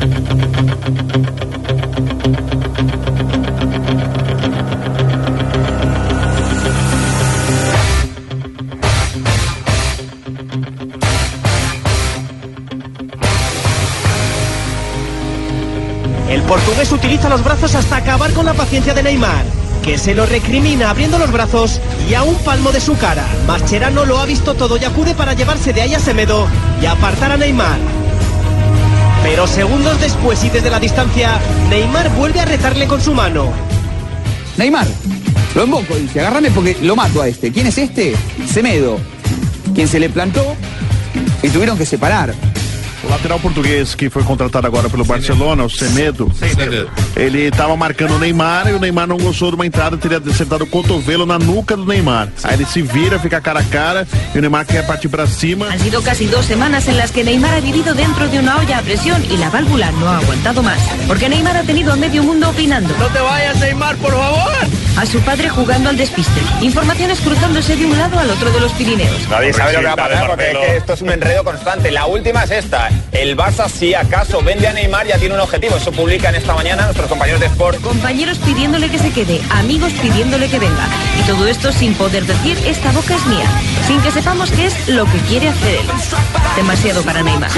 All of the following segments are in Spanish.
El portugués utiliza los brazos hasta acabar con la paciencia de Neymar, que se lo recrimina abriendo los brazos y a un palmo de su cara. Mascherano lo ha visto todo y acude para llevarse de ahí a Semedo y apartar a Neymar. Pero segundos después y desde la distancia, Neymar vuelve a retarle con su mano. Neymar, lo invoco, dice, agárrame porque lo mato a este. ¿Quién es este? Semedo, quien se le plantó y tuvieron que separar. O lateral português que foi contratado agora pelo Barcelona, o Semedo, ele estava marcando o Neymar e o Neymar não gostou de uma entrada, teria acertado o cotovelo na nuca do Neymar. Aí ele se vira, fica cara a cara e o Neymar quer partir para cima. Han sido casi dos semanas en las que Neymar ha vivido dentro de una olla a presión y la válvula no ha aguantado más. Porque Neymar ha tenido a medio mundo opinando. No te vayas, Neymar, por favor. A su padre jugando al despiste. Informaciones cruzándose de un lado al otro de los Pirineos. Nadie sabe lo que va a pasar porque es que esto es un enredo constante. La última es esta. El Barça, si acaso vende a Neymar, ya tiene un objetivo. Eso publican esta mañana nuestros compañeros de Sport. Compañeros pidiéndole que se quede, amigos pidiéndole que venga. Y todo esto sin poder decir esta boca es mía. Sin que sepamos qué es lo que quiere hacer él. Demasiado para Neymar.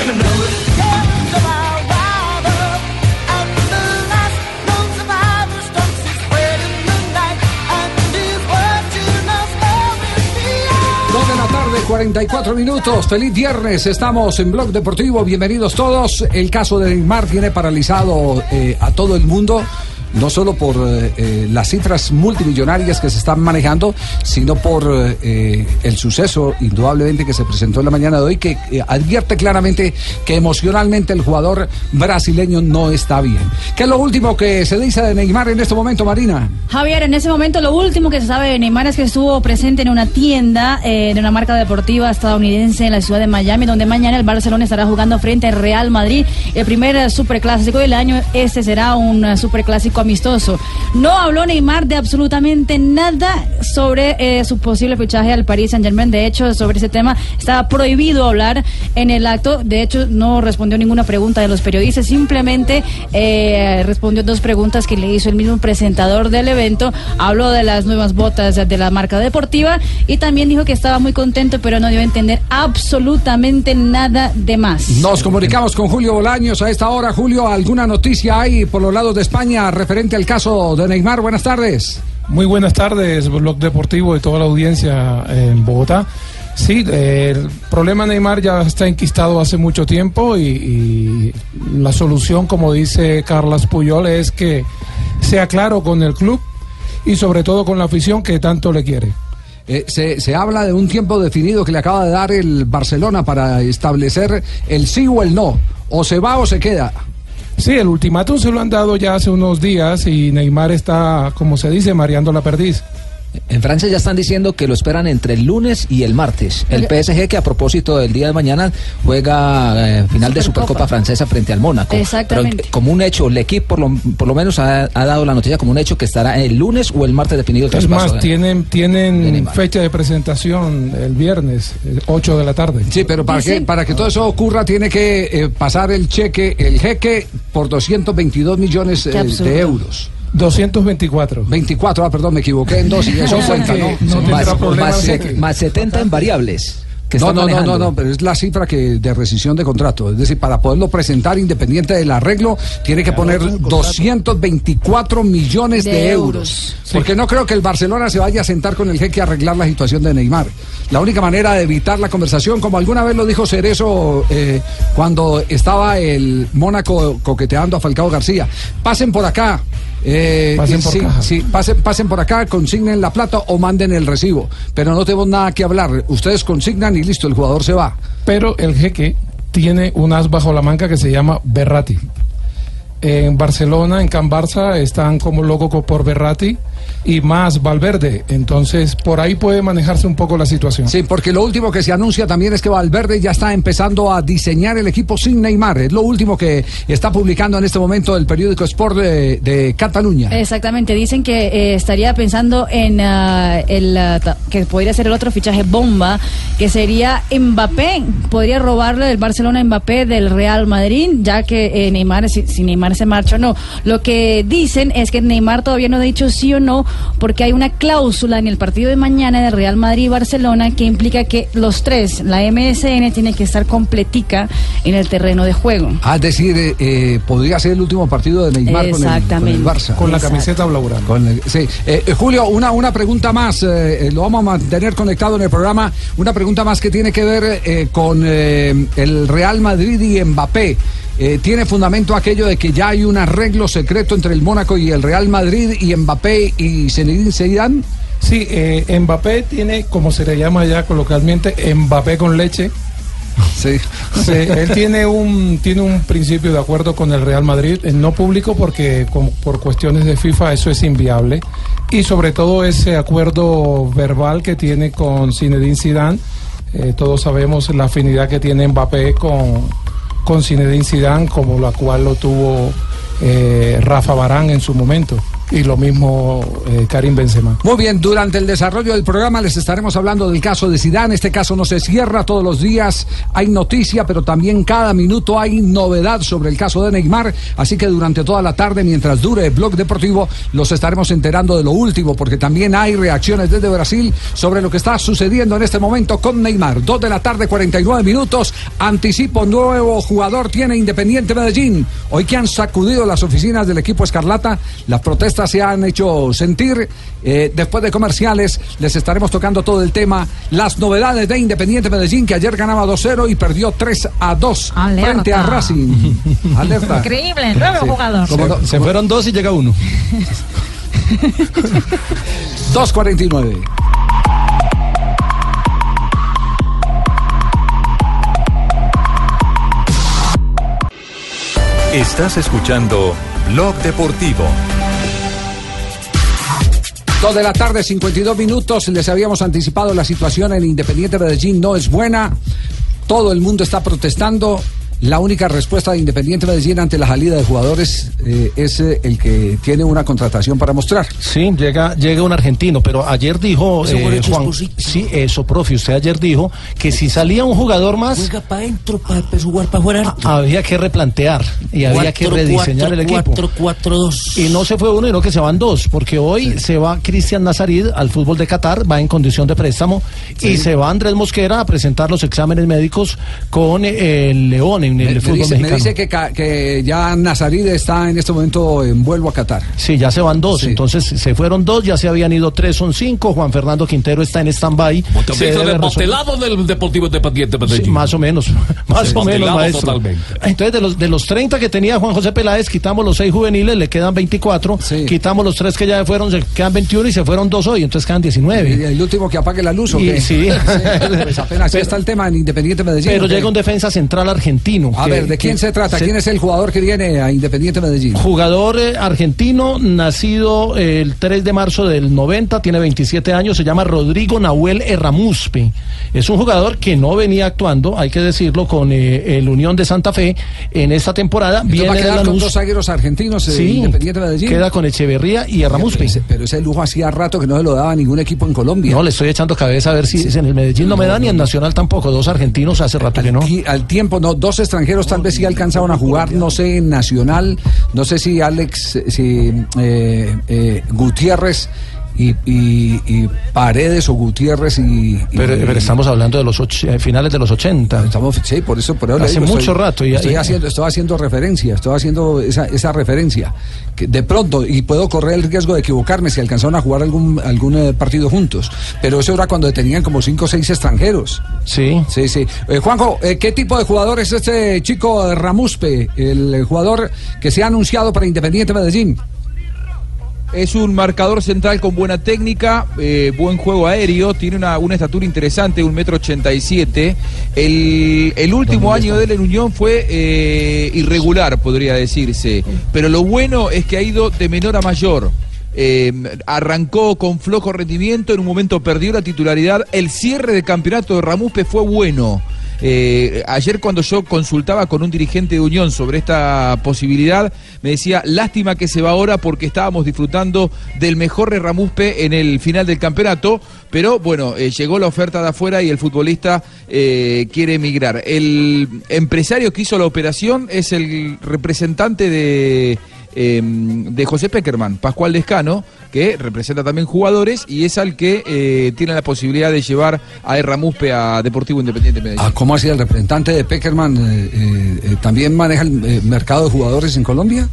44 minutos. Feliz viernes. Estamos en Blog Deportivo. Bienvenidos todos. El caso de Neymar tiene paralizado eh, a todo el mundo. No solo por eh, eh, las cifras multimillonarias que se están manejando, sino por eh, el suceso indudablemente que se presentó en la mañana de hoy, que advierte claramente que emocionalmente el jugador brasileño no está bien. ¿Qué es lo último que se dice de Neymar en este momento, Marina? Javier, en ese momento lo último que se sabe de Neymar es que estuvo presente en una tienda de una marca deportiva estadounidense en la ciudad de Miami, donde mañana el Barcelona estará jugando frente al Real Madrid. El primer superclásico del año, este será un superclásico amistoso. No habló Neymar de absolutamente nada sobre eh, su posible fichaje al Paris Saint Germain. De hecho, sobre ese tema estaba prohibido hablar en el acto. De hecho, no respondió ninguna pregunta de los periodistas. Simplemente eh, respondió dos preguntas que le hizo el mismo presentador del evento. Habló de las nuevas botas de la marca deportiva y también dijo que estaba muy contento, pero no dio a entender absolutamente nada de más. Nos comunicamos con Julio Bolaños a esta hora. Julio, ¿alguna noticia hay por los lados de España referente al caso de Neymar? Buenas tardes. Muy buenas tardes, Blog Deportivo y toda la audiencia en Bogotá. Sí, el problema Neymar ya está enquistado hace mucho tiempo y, y la solución, como dice Carlas Puyol, es que sea claro con el club y sobre todo con la afición que tanto le quiere. Eh, se, se habla de un tiempo definido que le acaba de dar el Barcelona para establecer el sí o el no. O se va o se queda. Sí, el ultimátum se lo han dado ya hace unos días y Neymar está, como se dice, mareando la perdiz. En Francia ya están diciendo que lo esperan entre el lunes y el martes. El PSG que a propósito del día de mañana juega eh, final de Supercopa francesa frente al Mónaco. Exactamente. Pero como un hecho, el equipo por lo, por lo menos ha, ha dado la noticia como un hecho que estará el lunes o el martes definido el Es más, de- tienen, tienen fecha de presentación el viernes, eh, 8 de la tarde. Sí, pero para que, para que todo eso ocurra tiene que eh, pasar el cheque, el jeque, por 222 millones eh, de euros. 224. 24, ah, perdón, me equivoqué en dos y eso cuenta, ¿no? no más, más, más 70 en variables. que no, están no, no, no, no, pero es la cifra que de rescisión de contrato. Es decir, para poderlo presentar independiente del arreglo, tiene que poner 224 millones de, De euros. euros. Porque no creo que el Barcelona se vaya a sentar con el jeque a arreglar la situación de Neymar. La única manera de evitar la conversación, como alguna vez lo dijo Cerezo eh, cuando estaba el Mónaco coqueteando a Falcao García, pasen por acá. Eh, Pasen por sí, caja. sí, pasen, pasen por acá, consignen la plata o manden el recibo. Pero no tenemos nada que hablar. Ustedes consignan y listo, el jugador se va. Pero el jeque tiene un as bajo la manga que se llama Berrati. En Barcelona, en Can Barça, están como loco co- por Berrati y más Valverde. Entonces, por ahí puede manejarse un poco la situación. Sí, porque lo último que se anuncia también es que Valverde ya está empezando a diseñar el equipo sin Neymar. Es lo último que está publicando en este momento el periódico Sport de, de Cataluña. Exactamente, dicen que eh, estaría pensando en ah, el ah, que podría ser el otro fichaje bomba, que sería Mbappé. Podría robarle el Barcelona a Mbappé del Real Madrid, ya que eh, Neymar, si, si Neymar se marcha o no. Lo que dicen es que Neymar todavía no ha dicho sí o no, porque hay una cláusula en el partido de mañana del Real Madrid y Barcelona que implica que los tres, la MSN, tiene que estar completica en el terreno de juego. Ah, es decir, eh, eh, podría ser el último partido de Neymar con el, con el Exactamente. Barça. Con la camiseta blaugrana. Sí. Eh, eh, Julio, una, una pregunta más, eh, eh, lo vamos a mantener conectado en el programa, una pregunta más que tiene que ver eh, con eh, el Real Madrid y Mbappé. Eh, ¿Tiene fundamento aquello de que ya hay un arreglo secreto entre el Mónaco y el Real Madrid y Mbappé y Zinedine Zidane? Sí, eh, Mbappé tiene, como se le llama ya coloquialmente, Mbappé con leche. Sí. Sí, él tiene un tiene un principio de acuerdo con el Real Madrid, eh, no público porque con- por cuestiones de FIFA eso es inviable y sobre todo ese acuerdo verbal que tiene con Zinedine Zidane. Eh, todos sabemos la afinidad que tiene Mbappé con con Zinedine Zidane, como la cual lo tuvo eh, Rafa Barán en su momento y lo mismo eh, Karim Benzema. Muy bien, durante el desarrollo del programa les estaremos hablando del caso de Zidane. Este caso no se cierra todos los días, hay noticia, pero también cada minuto hay novedad sobre el caso de Neymar. Así que durante toda la tarde, mientras dure el blog deportivo, los estaremos enterando de lo último, porque también hay reacciones desde Brasil sobre lo que está sucediendo en este momento con Neymar. Dos de la tarde, 49 minutos. Anticipo, nuevo jugador tiene Independiente Medellín. Hoy que han sacudido las oficinas del equipo Escarlata, las protestas se han hecho sentir. Eh, después de comerciales, les estaremos tocando todo el tema. Las novedades de Independiente Medellín, que ayer ganaba 2-0 y perdió 3 a 2 Alerta. frente a Racing. Alerta. Increíble, nuevo Sí. jugador. Como no- Se fueron dos y llega uno. 2.49. Estás escuchando Blog Deportivo. 2 de la tarde, 52 minutos. Les habíamos anticipado la situación en Independiente Medellín no es buena. Todo el mundo está protestando. La única respuesta de Independiente Medellín ante la salida de jugadores eh, es eh, el que tiene una contratación para mostrar. Sí, llega, llega un argentino, pero ayer dijo eh, Juan, sí, eso, profe, usted ayer dijo que si salía un jugador más Juega para adentro, para jugar para jugar. había que replantear y había que rediseñar el equipo. 4, 4, 2. Y no se fue uno, sino que se van dos, porque hoy se va Cristian Nazarid al fútbol de Qatar, va en condición de préstamo, y se va Andrés Mosquera a presentar los exámenes médicos con eh, el León en el Me, me fútbol dice, me mexicano. dice que, que ya Nazarid está en este momento en vuelo a Qatar. Sí, ya se van dos, Sí. entonces se fueron dos, ya se habían ido tres, son cinco. Juan Fernando Quintero está en stand-by. Debe del Deportivo Independiente Medellín. Sí, más o menos, más Sí, o menos, maestro. totalmente. Entonces, de los, de los 30 que tenía Juan José Peláez, quitamos los seis juveniles, le quedan 24, quitamos los tres que ya fueron, se quedan 21 y se fueron dos hoy, entonces quedan 19. ¿Y el último que apague la luz o Y- qué? sí. Pues apenas Pero- está el tema en Independiente Medellín. Pero llega un defensa central argentino. A ver, ¿de quién se trata? ¿Quién es el jugador que viene a Independiente Medellín? Jugador eh, argentino, nacido eh, el 3 de marzo del 90, tiene 27 años, se llama Rodrigo Nahuel Erramuspe. Es un jugador que no venía actuando, hay que decirlo, con eh, el Unión de Santa Fe en esta temporada. Entonces Viene va a de quedar con dos zagueros argentinos eh, Sí, Independiente Medellín. queda con Echeverría y Erramuspe. Pero ese, pero ese lujo hacía rato que no se lo daba ningún equipo en Colombia. No, le estoy echando cabeza a ver si en el Medellín no me da ni en Nacional tampoco. Dos argentinos hace rato que no. Al tiempo, no, dos extranjeros tal vez sí alcanzaron a jugar, no sé, en Nacional, no sé si Alex, si eh, eh, Gutiérrez y, y- y Paredes o Gutiérrez y... y- Pero, pero estamos hablando de los och- eh, finales de los 80. Estamos, sí, por eso, por eso Hace digo, mucho estoy- rato. y- estoy, haciendo, estoy haciendo referencia, estoy haciendo esa, esa referencia. Que de pronto, y puedo correr el riesgo de equivocarme si alcanzaron a jugar algún, algún eh, partido juntos. Pero eso era cuando tenían como cinco o seis extranjeros. Sí. Sí, sí. Eh, Juanjo, eh, ¿qué tipo de jugador es este chico Ramuspe, el jugador que se ha anunciado para Independiente Medellín? Es un marcador central con buena técnica, eh, buen juego aéreo, tiene una, una estatura interesante, un metro ochenta y siete. El, el último año de él en Unión fue eh, irregular, podría decirse. Pero lo bueno es que ha ido de menor a mayor. Eh, arrancó con flojo rendimiento, en un momento perdió la titularidad. El cierre de campeonato de Ramuspe fue bueno. Eh, ayer cuando yo consultaba con un dirigente de Unión sobre esta posibilidad, me decía, lástima que se va ahora porque estábamos disfrutando del mejor Ramuspe en el final del campeonato, pero bueno, eh, llegó la oferta de afuera y el futbolista eh, quiere emigrar. El empresario que hizo la operación es el representante de eh, de José Peckerman, Pascual Descano, que representa también jugadores y es al que eh, tiene la posibilidad de llevar a Erramuspe a Deportivo Independiente Medellín. Ah, ¿Cómo así el representante de Peckerman eh, eh, eh, también maneja el eh, mercado de jugadores en Colombia?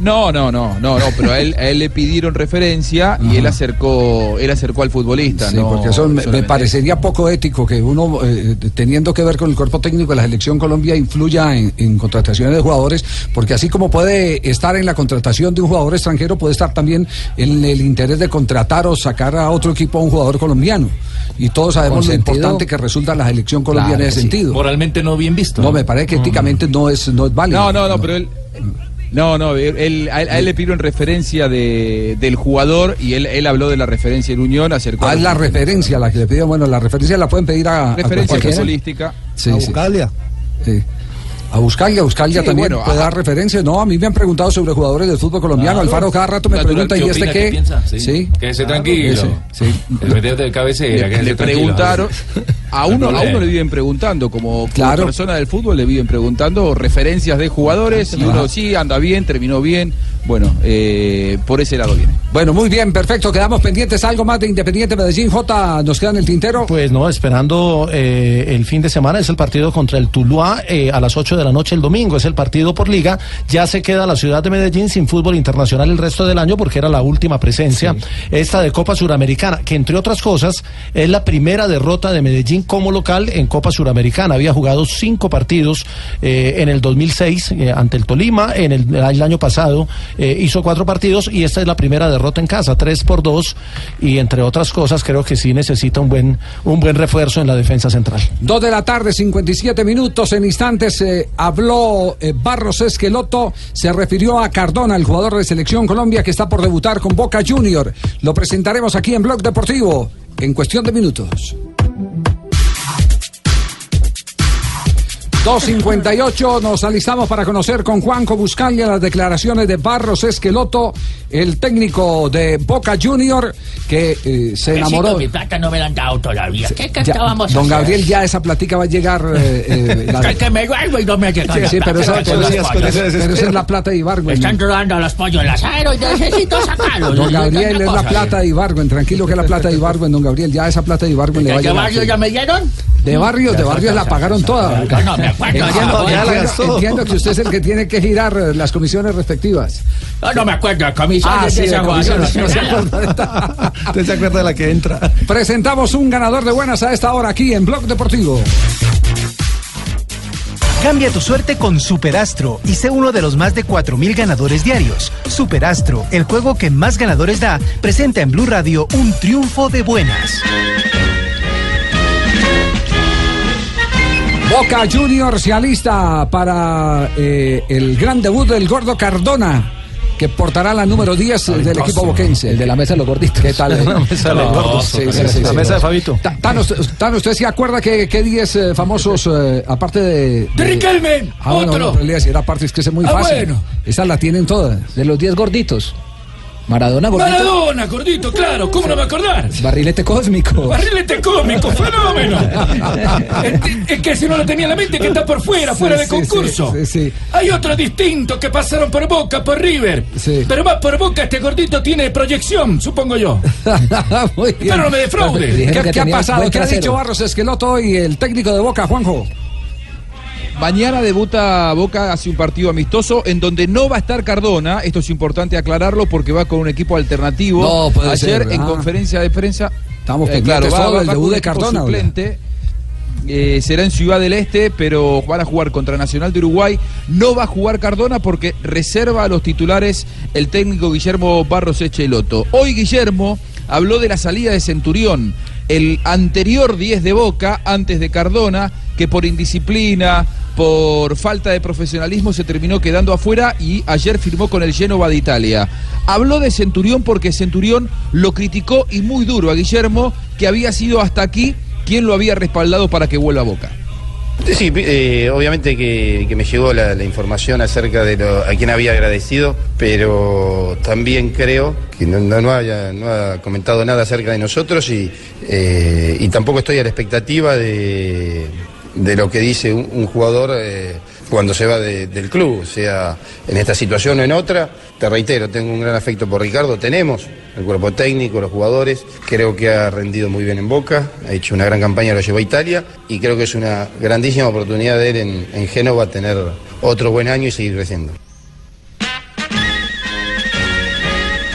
No, no, no, no, no, pero a él, a él le pidieron referencia y él acercó, él acercó al futbolista. Sí, no porque eso me, parecería poco ético que uno, eh, teniendo que ver con el cuerpo técnico de la selección Colombia, influya en, en contrataciones de jugadores, porque así como puede estar en la contratación de un jugador extranjero, puede estar también en el interés de contratar o sacar a otro equipo a un jugador colombiano. Y todos sabemos lo importante que resulta la selección colombiana Claro en ese sí. sentido. Moralmente no bien visto. No, me parece que éticamente no es, no es válido. No, no, no, pero él. No, no, él, a, él, a él le pidieron referencia de, del jugador y él, él habló de la referencia en Unión, acercó Ah, la referencia la que le pidieron. Bueno, la referencia la pueden pedir a. referencia futbolística. Sí, sí. Sí. A Buscalia, a Buscalia Sí, también bueno, puede ajá. dar referencias. No, a mí me han preguntado sobre jugadores del fútbol colombiano. Claro. Alfaro cada rato me Natural, pregunta, ¿qué ¿y este qué? ¿Qué piensa? Sí. Quédese tranquilo. Ese, sí. El meterte de cabecera, Le, preguntaron, a uno, a uno le viven preguntando, como, como Claro. persona del fútbol le viven preguntando referencias de jugadores y uno sí, anda bien, terminó bien. Bueno, eh, por ese lado viene. Bueno, muy bien, perfecto. Quedamos pendientes. Algo más de Independiente Medellín. J, ¿nos queda en el tintero? Pues no, esperando eh, el fin de semana es el partido contra el Tuluá eh, a las 8 de la noche el domingo. Es el partido por liga. Ya se queda la ciudad de Medellín sin fútbol internacional el resto del año porque era la última presencia esta de Copa Suramericana, que entre otras cosas es la primera derrota de Medellín como local en Copa Suramericana. Había jugado cinco partidos eh, en el 2006 eh, ante el Tolima, en el, año pasado eh, hizo cuatro partidos y esta es la primera derrota en casa, tres por dos y entre otras cosas creo que sí necesita un buen un buen refuerzo en la defensa central. Dos de la tarde, 57 minutos. En instantes habló Barros Esqueloto. Se refirió a Cardona, el jugador de Selección Colombia que está por debutar con Boca Junior. Lo presentaremos aquí en Blog Deportivo en cuestión de minutos. 2.58, nos alistamos para conocer con Juanco Buscalia las declaraciones de Barros Esqueloto, el técnico de Boca Junior, que eh, se enamoró. Mi plata no me la han dado todavía. ¿Qué, qué Ya, estábamos don haciendo? Gabriel, ya esa platica va a llegar. eh, eh, la- Es que me duermo y no me llega Sí, plata. pero esa, pero pero esa- es la plata de Ibargüen. Están rodando los pollos en asado y necesito sacarlos. Don Gabriel, es la plata de Ibargüen. Tranquilo que es la plata de Ibargüen, don Gabriel. Ya esa plata de Ibargüen le va a ¿De llegar. barrio sí. ya me dieron? De barrios, de barrios la pagaron toda. No, no, me acuerdo. Entiendo, Ya la entiendo- gastó. entiendo que usted es el que tiene que girar eh, las comisiones respectivas. No, no me acuerdo. Comisiones Ah, sí, de no se guasona. ¿Usted se acuerda de la que entra? Presentamos un ganador de buenas a esta hora aquí en Blog Deportivo. Cambia tu suerte con Superastro y sé uno de los más de 4.000 ganadores diarios. Superastro, el juego que más ganadores da, presenta en Blue Radio un triunfo de buenas. Boca Junior se alista para eh, el gran debut del gordo Cardona, que portará la número 10 del equipo boquense. El de la mesa de los gorditos. ¿Qué tal? eh? La mesa de los gordos. Sí, sí, sí, La sí. mesa de Fabito. Ta- Tano, usted- Tano, ¿usted se acuerda que, que 10 eh, famosos, eh, aparte de... ¡De Ah, bueno, ¡Otro! no, pero le iba a decir, aparte es que es muy Ah, fácil. bueno. Esas la tienen todas. De los 10 gorditos. Maradona, gordito. Maradona, gordito, claro, ¿cómo no me acordar? Barrilete cósmico. Barrilete cómico, fenómeno. es, que si no lo tenía en la mente, que está por fuera, fuera de sí, concurso. sí, sí, sí. Hay otros distintos que pasaron por Boca, por River. Pero más por Boca, este gordito tiene proyección, supongo yo. Muy bien. Pero no me defraude. ¿Qué, que qué ha pasado? ¿Qué ha dicho Barros Esqueloto y el técnico de Boca, Juanjo? Mañana debuta Boca hace un partido amistoso en donde no va a estar Cardona. Esto es importante aclararlo porque va con un equipo alternativo. No, puede Ayer ser, en ah. conferencia de prensa. Estamos eh, va- va- del va debut de Cardona, suplente. Eh, será en Ciudad del Este, pero van a jugar contra Nacional de Uruguay. No va a jugar Cardona porque reserva a los titulares el técnico Guillermo Barros Echeloto. Hoy Guillermo habló de la salida de Centurión, el anterior 10 de Boca, antes de Cardona, que por indisciplina, por falta de profesionalismo se terminó quedando afuera y ayer firmó con el Genova de Italia. Habló de Centurión porque Centurión lo criticó y muy duro a Guillermo, que había sido hasta aquí quien lo había respaldado para que vuelva a Boca. Sí, eh, obviamente que, me llegó la, información acerca de a quien había agradecido, pero también creo que no, no- no haya, no ha comentado nada acerca de nosotros y, eh, y tampoco estoy a la expectativa de, de lo que dice un, un jugador eh, cuando se va de- del club, sea en esta situación o en otra. Te reitero, tengo un gran afecto por Ricardo, tenemos el cuerpo técnico, los jugadores, creo que ha rendido muy bien en Boca, ha hecho una gran campaña, lo llevó a Italia y creo que es una grandísima oportunidad de él en, en Génova tener otro buen año y seguir creciendo.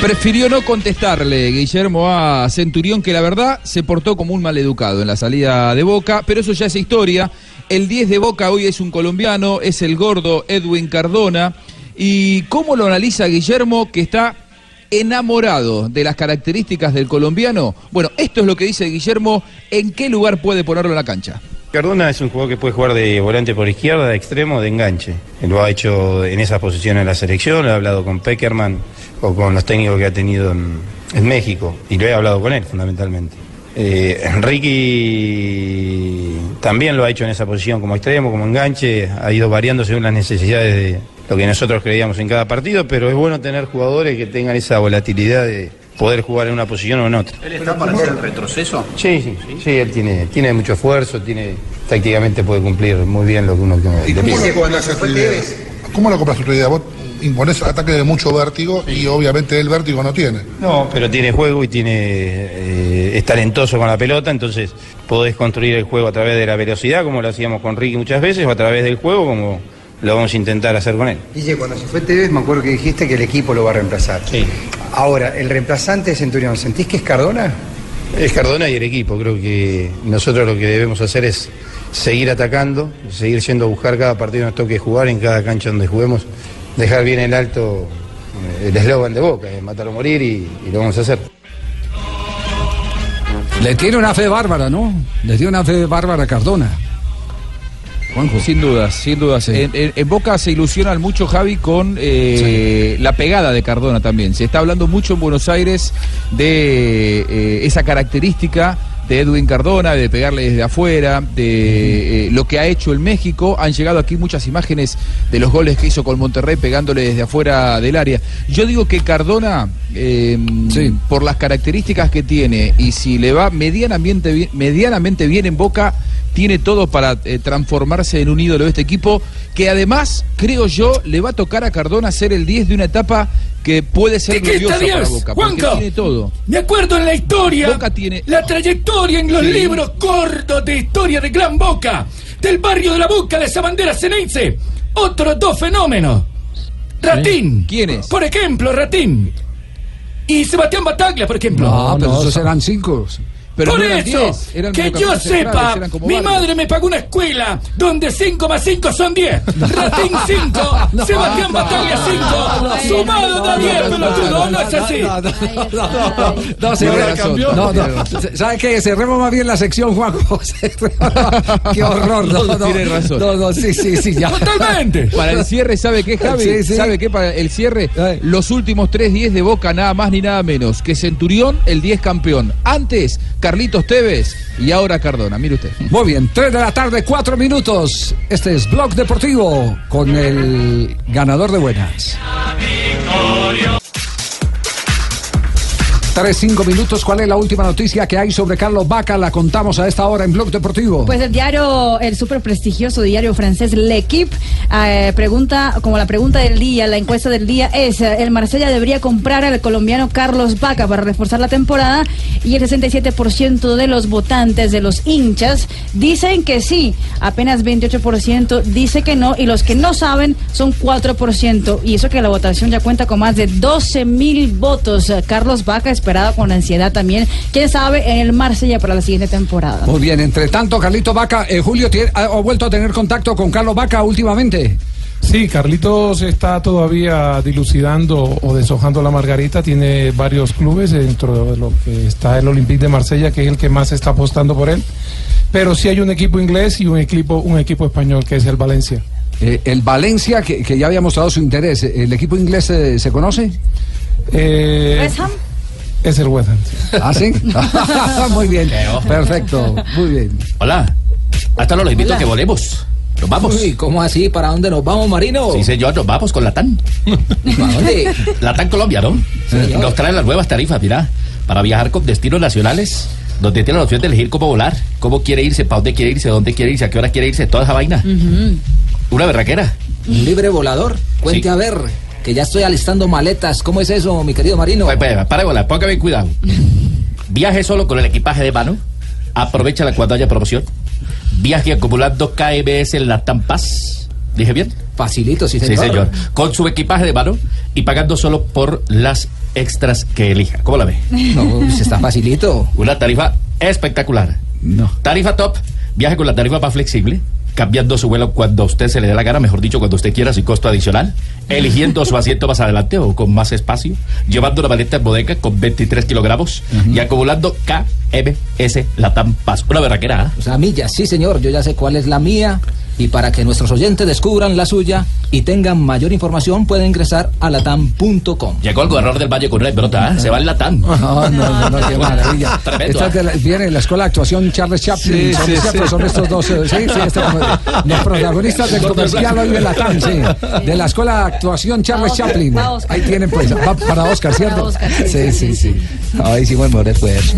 Prefirió no contestarle Guillermo a Centurión, que la verdad se portó como un maleducado en la salida de Boca, pero eso ya es historia. El 10 de Boca hoy es un colombiano, es el gordo Edwin Cardona. ¿Y cómo lo analiza Guillermo, que está enamorado de las características del colombiano? Bueno, esto es lo que dice Guillermo, en qué lugar puede ponerlo en la cancha. Cardona es un jugador que puede jugar de volante por izquierda, de extremo, de enganche. Lo ha hecho en esas posiciones en la selección, lo he hablado con Peckerman o con los técnicos que ha tenido en, en México y lo he hablado con él fundamentalmente. Eh, Ricky también lo ha hecho en esa posición como extremo, como enganche, ha ido variando según las necesidades de lo que nosotros creíamos en cada partido, pero es bueno tener jugadores que tengan esa volatilidad de poder jugar en una posición o en otra. ¿Él está para hacer el retroceso? Sí, sí, sí, sí, él tiene, tiene mucho esfuerzo, tiene, tácticamente puede cumplir muy bien lo que uno le ¿Cómo pide. lo? ¿Cómo lo compras tu idea? Vos imponés ataque de mucho vértigo y obviamente él vértigo no tiene. No, pero tiene juego y tiene eh, es talentoso con la pelota, entonces podés construir el juego a través de la velocidad, como lo hacíamos con Ricky muchas veces, o a través del juego, como lo vamos a intentar hacer con él. Guille, cuando se fue Tevez, me acuerdo que dijiste que el equipo lo va a reemplazar. Sí. Ahora, ¿el reemplazante de Centurión, sentís que es Cardona? Es Cardona y el equipo, creo que nosotros lo que debemos hacer es seguir atacando, seguir yendo a buscar cada partido que nos toque jugar, en cada cancha donde juguemos, dejar bien en alto eh, el eslogan de Boca, eh, matar o morir y, y lo vamos a hacer. Le tiene una fe bárbara, ¿no? Le tiene una fe bárbara a Cardona. Sin dudas, sin dudas. En, en- en Boca se ilusionan mucho, Javi, con eh, la pegada de Cardona también. Se está hablando mucho en Buenos Aires de eh, esa característica de Edwin Cardona, de pegarle desde afuera, de eh, lo que ha hecho el México. Han llegado aquí muchas imágenes de los goles que hizo con Monterrey pegándole desde afuera del área. Yo digo que Cardona, eh, por las características que tiene y si le va medianamente bien, medianamente bien en Boca, tiene todo para eh, transformarse en un ídolo de este equipo, que además, creo yo, le va a tocar a Cardona ser el 10 de una etapa que puede ser ¿De qué está gloriosa para 10? Boca, porque Juanca. tiene todo. Me acuerdo en la historia, la trayectoria en los Sí. libros cortos de historia de Gran Boca, del barrio de la Boca de esa bandera ceneice. Otros dos fenómenos. Ratín. ¿Quién es? Por ejemplo, Ratín. Y Sebastián Bataglia, por ejemplo. No, pero esos eran cinco. Pero por no eran eso, 10, eran que yo sepa, eran como mi barrios. madre me pagó una escuela donde 5 más 5 son 10. Ratín 5, No, Sebastián no, 5, sumado da 10, pelotudo, no es así. No, se Tiene re- razón, no, no. ¿Sabe qué? Cerremos más bien la sección, Juanjo. qué horror. No, no, Tiene razón. No, no, sí, sí, sí. Ya. Para el cierre, ¿sabe qué, Javi? Sí, sí. ¿Sabe qué? Para el cierre, los últimos tres 10 de Boca, nada más ni nada menos. Que Centurión, el 10 campeón. Antes, Carlitos Tevez y ahora Cardona. Mire usted. Muy bien, 3 de la tarde, 4 minutos. Este es Blog Deportivo con el ganador de buenas. Tres, cinco minutos. ¿Cuál es la última noticia que hay sobre Carlos Vaca? La contamos a esta hora en Blog Deportivo. Pues el diario, el súper prestigioso diario francés L'Equipe, eh, pregunta, como la pregunta del día, la encuesta del día es, eh, ¿el Marsella debería comprar al colombiano Carlos Vaca para reforzar la temporada? Y el 67% de los votantes, de los hinchas, dicen que sí. Apenas 28% dice que no. Y los que no saben son 4%. Y eso que la votación ya cuenta con más de 12 mil votos. Carlos Vaca con ansiedad también. ¿Quién sabe en el Marsella para la siguiente temporada? Muy bien, entre tanto, Carlito Vaca, eh, Julio, ¿tiene- ¿ha, ha vuelto a tener contacto con Carlos Vaca últimamente? Sí, Carlitos está todavía dilucidando o deshojando la margarita. Tiene varios clubes dentro de lo que está el Olympique de Marsella, que es el que más está apostando por él. Pero sí hay un equipo inglés y un equipo, un equipo español, que es el Valencia. Eh, el Valencia, que, que ya había mostrado su interés, ¿el equipo inglés eh, se conoce? Eh, West Ham. Es el West Ham. ¿Ah, sí? Muy bien, perfecto, muy bien. Hola. Hasta lo invito a que volemos. Nos vamos. Uy, ¿cómo así? ¿Para dónde nos vamos, Marino? Sí, señor, nos vamos con la TAN. ¿Para dónde? La TAN Colombia, ¿no? señor. Nos trae las nuevas tarifas, mira, para viajar con destinos nacionales, donde tiene la opción de elegir cómo volar, cómo quiere irse, para dónde quiere irse, dónde quiere irse, a qué hora quiere irse, toda esa vaina. Una berraquera. Un libre volador. Cuente Sí. a ver, que ya estoy alistando maletas. ¿Cómo es eso, mi querido Marino? Pues, pues, para volar, póngame cuidado. Viaje solo con el equipaje de mano. Aprovecha la cuando haya promoción. Viaje acumulando KMS en la Paz. ¿Dije bien? Facilito, sí, Sí, señor. señor. Con su equipaje de mano y pagando solo por las extras que elija. ¿Cómo la ve? No, pues está facilito. Una tarifa espectacular. No. Tarifa top. Viaje con la tarifa más flexible. Cambiando su vuelo cuando a usted se le dé la gana, mejor dicho, cuando usted quiera, sin costo adicional. Eligiendo su asiento más adelante o con más espacio. Llevando una maleta en bodega con 23 kilogramos. Y acumulando KMS Latam Paz. Una berraquera, ¿ah? O sea, millas, sí, señor. Yo ya sé cuál es la mía. Y para que nuestros oyentes descubran la suya y tengan mayor información, pueden ingresar a latam.com. Llegó el gobernador del Valle con una brota, ¿ah? Se va el Latam. No, no, no, no, qué maravilla. Tremendo, Esta es de la- viene la escuela de actuación Charles Chaplin. Sí, son, sí, sí. son estos dos. eh, Sí, sí, este los protagonistas del comercial hoy de la TAN, sí. De la escuela de actuación Charles Oscar, Chaplin. Ahí tienen pues. Va para Oscar, ¿cierto? Para Oscar, sí, Sí, sí, sí. Ahí hicimos el mejor esfuerzo.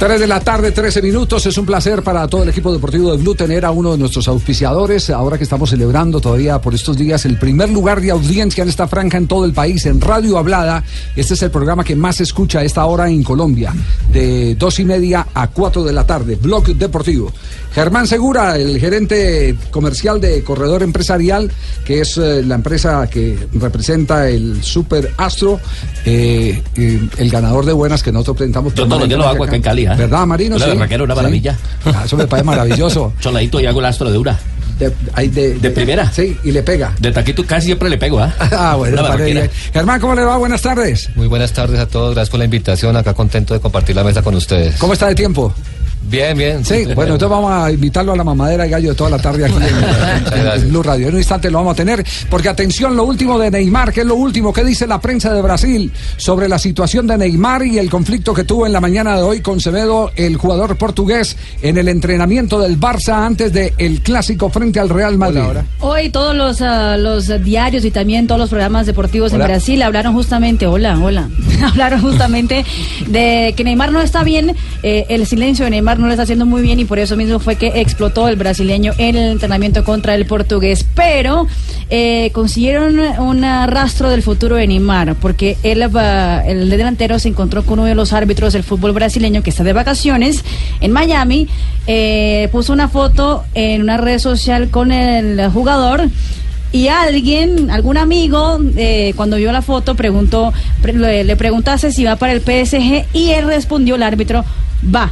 3 de la tarde, 13 minutos. Es un placer para todo el equipo deportivo de Blue tener a uno de nuestros auspiciadores. Ahora que estamos celebrando todavía por estos días el primer lugar de audiencia en esta franja en todo el país, en Radio Hablada. Este es el programa que más se escucha a esta hora en Colombia, de dos y media a 4 de la tarde. Blog Deportivo. Germán Segura, el gerente comercial de Corredor Empresarial, que es eh, la empresa que representa el Super Astro, eh, eh, el ganador de buenas que nosotros presentamos. Yo todos los días lo hago acá en Cali, ¿ah? ¿Verdad, Marino? Una Sí. berraquera, una Sí. maravilla. Ah, eso me parece maravilloso. Choladito y hago el astro de una. De, ahí de, De primera. Sí, y le pega. De taquito casi siempre le pego, ¿ah? Ah, bueno. Germán, ¿cómo le va? Buenas tardes. Muy buenas tardes a todos, gracias por la invitación, acá contento de compartir la mesa con ustedes. ¿Cómo está de tiempo? Bien, bien. Sí, bueno, entonces vamos a invitarlo a la mamadera y gallo de toda la tarde aquí en, en- en Blue Radio. En un instante lo vamos a tener, porque atención, lo último de Neymar, que es lo último que dice la prensa de Brasil sobre la situación de Neymar y el conflicto que tuvo en la mañana de hoy con Semedo, el jugador portugués, en el entrenamiento del Barça antes del el clásico frente al Real Madrid. Hoy todos los, ah, los diarios y también todos los programas deportivos Hola. en Brasil hablaron justamente, hola, hola, hablaron justamente de que Neymar no está bien, eh, el silencio de Neymar no le está haciendo muy bien y por eso mismo fue que explotó el brasileño en el entrenamiento contra el portugués. Pero eh, consiguieron un rastro del futuro de Neymar, porque él, el delantero se encontró con uno de los árbitros del fútbol brasileño que está de vacaciones en Miami, eh, puso una foto en una red social con el jugador. Y alguien, algún amigo, eh, cuando vio la foto, preguntó, pre- le preguntase si va para el PSG y él respondió, el árbitro, va.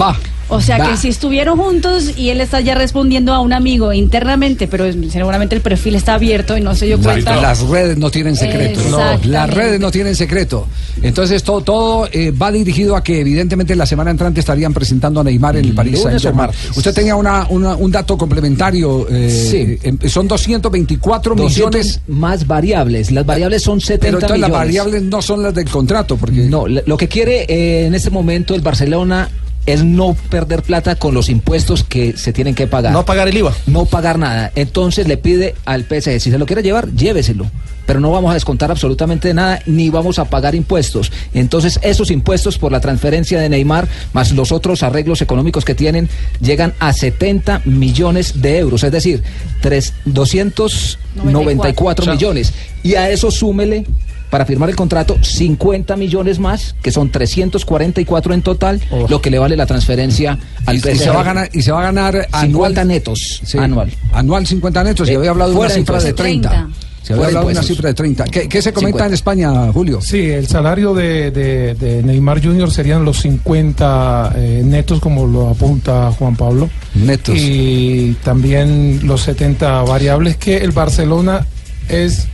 Va. O sea Va. que si estuvieron juntos y él está ya respondiendo a un amigo internamente, pero seguramente el perfil está abierto y no se dio cuenta. Las redes no tienen secreto. Exactamente. Las redes no tienen secreto. Entonces todo, todo eh, va dirigido a que evidentemente la semana entrante estarían presentando a Neymar en el París Saint-Germain. martes. Usted tenía una, una- un dato complementario. eh, Sí. eh, son 224 millones. más variables. Las variables son 70 Pero entonces las millones. variables no son las del contrato, porque No, lo que quiere eh, en este momento el Barcelona es no perder plata con los impuestos que se tienen que pagar. No pagar el IVA. No pagar nada. Entonces le pide al PSG, si se lo quiere llevar, lléveselo. Pero no vamos a descontar absolutamente nada, ni vamos a pagar impuestos. Entonces, esos impuestos por la transferencia de Neymar, más los otros arreglos económicos que tienen, llegan a 70 millones de euros. Es decir, tres- 294 Chao. millones. Y a eso súmele para firmar el contrato 50 millones más, que son 344 en total, lo que le vale la transferencia al y, PSG. y se va a ganar y se va a ganar 50 anual netos Sí. anual. Anual 50 netos. y Eh, había hablado de una cifra de impuestos. 30. 30. Se había hablado de una cifra de 30. ¿Qué, qué se comenta 50. en España, Julio? Sí, el salario de, de- de Neymar Jr. serían los 50 eh, netos, como lo apunta Juan Pablo. Netos. Y también los 70 variables que el Barcelona es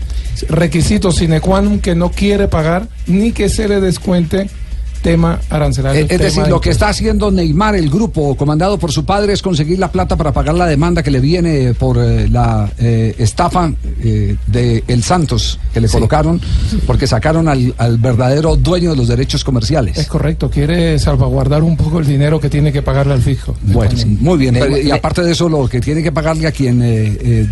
requisito sine qua non que no quiere pagar ni que se le descuente tema arancelario. Eh, Es tema decir, de lo que está haciendo Neymar, el grupo comandado por su padre, es conseguir la plata para pagar la demanda que le viene por eh, la eh, estafa eh, de El Santos que le colocaron, porque sacaron al, al verdadero dueño de los derechos comerciales. Es correcto, quiere salvaguardar un poco el dinero que tiene que pagarle al fisco. Bueno, muy bien. Pero- y aparte de eso, lo que tiene que pagarle a quien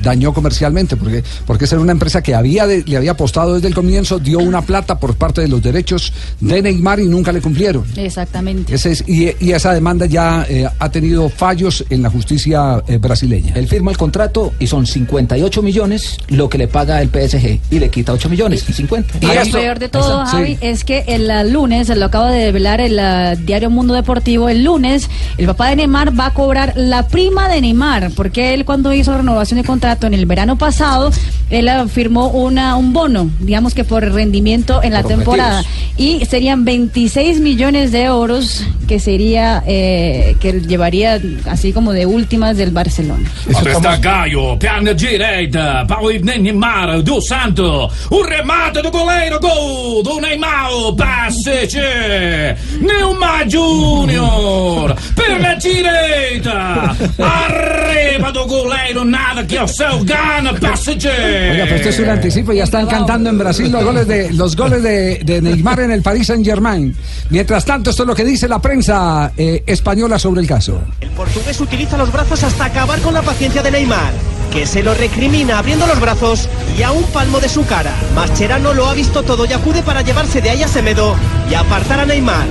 dañó comercialmente, porque porque esa era una empresa que había de- le había apostado desde el comienzo, dio una plata por parte de los derechos de Neymar y nunca le cumplieron. Exactamente. Ese es- y, y esa demanda ya eh, ha tenido fallos en la justicia eh, brasileña. Él firma el contrato y son 58 millones lo que le paga el PSG y le quita 8 millones, 50. Y lo peor de todo, Sí. Javi, es que el uh, lunes, lo acaba de develar el uh, diario Mundo Deportivo, el lunes el papá de Neymar va a cobrar la prima de Neymar, porque él cuando hizo la renovación de contrato en el verano pasado, él uh, firmó una, un bono, digamos que por rendimiento en la Por temporada, y serían 26 millones de euros que sería, eh, que llevaría así como de últimas del Barcelona. Testa Gaio, piano direita, Paulo Neymar, do Santo, o remate do goleiro, gol do Neymar, passe, c'è, Neymar Júnior, perna direita, arriba do goleiro, nada que o seu gana, passe, c'è. Oiga, pero esto es un anticipo, ya están cantando en Brasil los goles de los goles de, de Neymar en el Paris Saint Germain. Mientras tanto, esto es lo que dice la prensa eh, española sobre el caso. El portugués utiliza los brazos hasta acabar con la paciencia de Neymar, que se lo recrimina abriendo los brazos y a un palmo de su cara. Mascherano lo ha visto todo y acude para llevarse de ahí a Semedo y apartar a Neymar.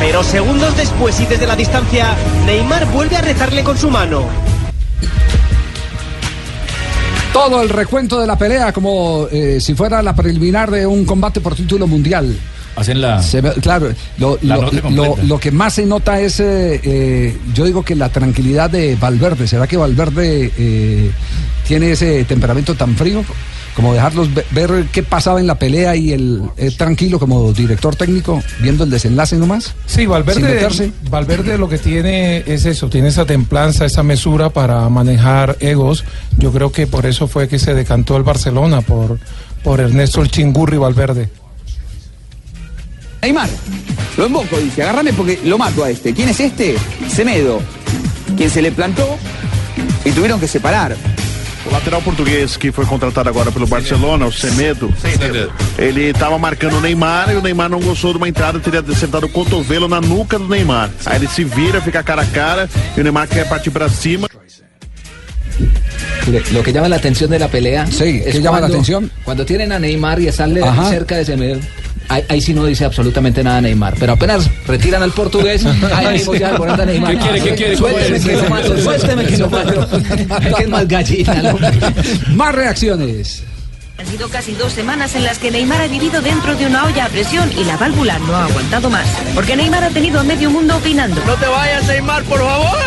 Pero segundos después y desde la distancia, Neymar vuelve a retarle con su mano. Todo el recuento de la pelea como eh, si fuera la preliminar de un combate por título mundial. Hacen la. Se ve- claro, lo, La lo- nota lo- que más se nota es, eh, eh, yo digo que la tranquilidad de Valverde. ¿Será que Valverde eh, tiene ese temperamento tan frío? Como dejarlos ve- ver qué pasaba en la pelea y el eh, tranquilo como director técnico, viendo el desenlace nomás. Sí, Valverde. Valverde lo que tiene es eso, tiene esa templanza, esa mesura para manejar egos. Yo creo que por eso fue que se decantó el Barcelona, por, por Ernesto el Chingurri Valverde. Neymar, lo invoco, dice, agárrame porque lo mato a este. ¿Quién es este? Semedo, quien se le plantó y tuvieron que separar. O lateral português que foi contratado agora pelo Barcelona, o Semedo, ele estava marcando o Neymar e o Neymar não gostou de uma entrada, teria sentado o cotovelo na nuca do Neymar. Aí ele se vira, fica cara a cara e o Neymar quer partir pra cima. Mire, lo que llama la atención de la pelea. Sí, es ¿qué llama la cuando- atención? Cuando tienen a Neymar y sale Ajá. cerca de Semedo. Ahí, ahí sí no dice absolutamente nada Neymar. Pero apenas retiran al portugués, ahí mismo ya a Neymar. ¿Qué quiere, qué quiere? ¿Cómo Suélteme que lo mato, suélteme que lo mato. que es más gallina, ¿no? Más reacciones. Han sido casi dos semanas en las que Neymar ha vivido dentro de una olla a presión y la válvula no ha aguantado más. Porque Neymar ha tenido a medio mundo opinando. No te vayas, Neymar, por favor.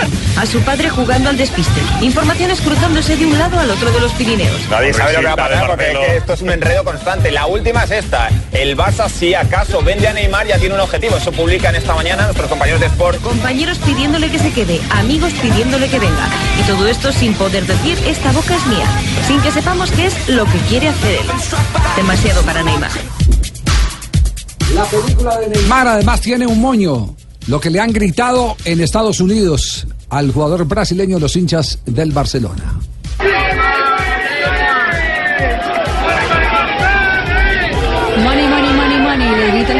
A su padre jugando al despiste. Informaciones cruzándose de un lado al otro de los Pirineos. Nadie sabe lo que va a pasar porque es que esto es un enredo constante. La última es esta. El Barça, si acaso vende a Neymar, ya tiene un objetivo. Eso publican esta mañana nuestros compañeros de Sport. Compañeros pidiéndole que se quede, amigos pidiéndole que venga. Y todo esto sin poder decir esta boca es mía, sin que sepamos qué es lo que quiere hacer él. Demasiado para Neymar. La película de Neymar además tiene un moño. Lo que le han gritado en Estados Unidos al jugador brasileño los hinchas del Barcelona.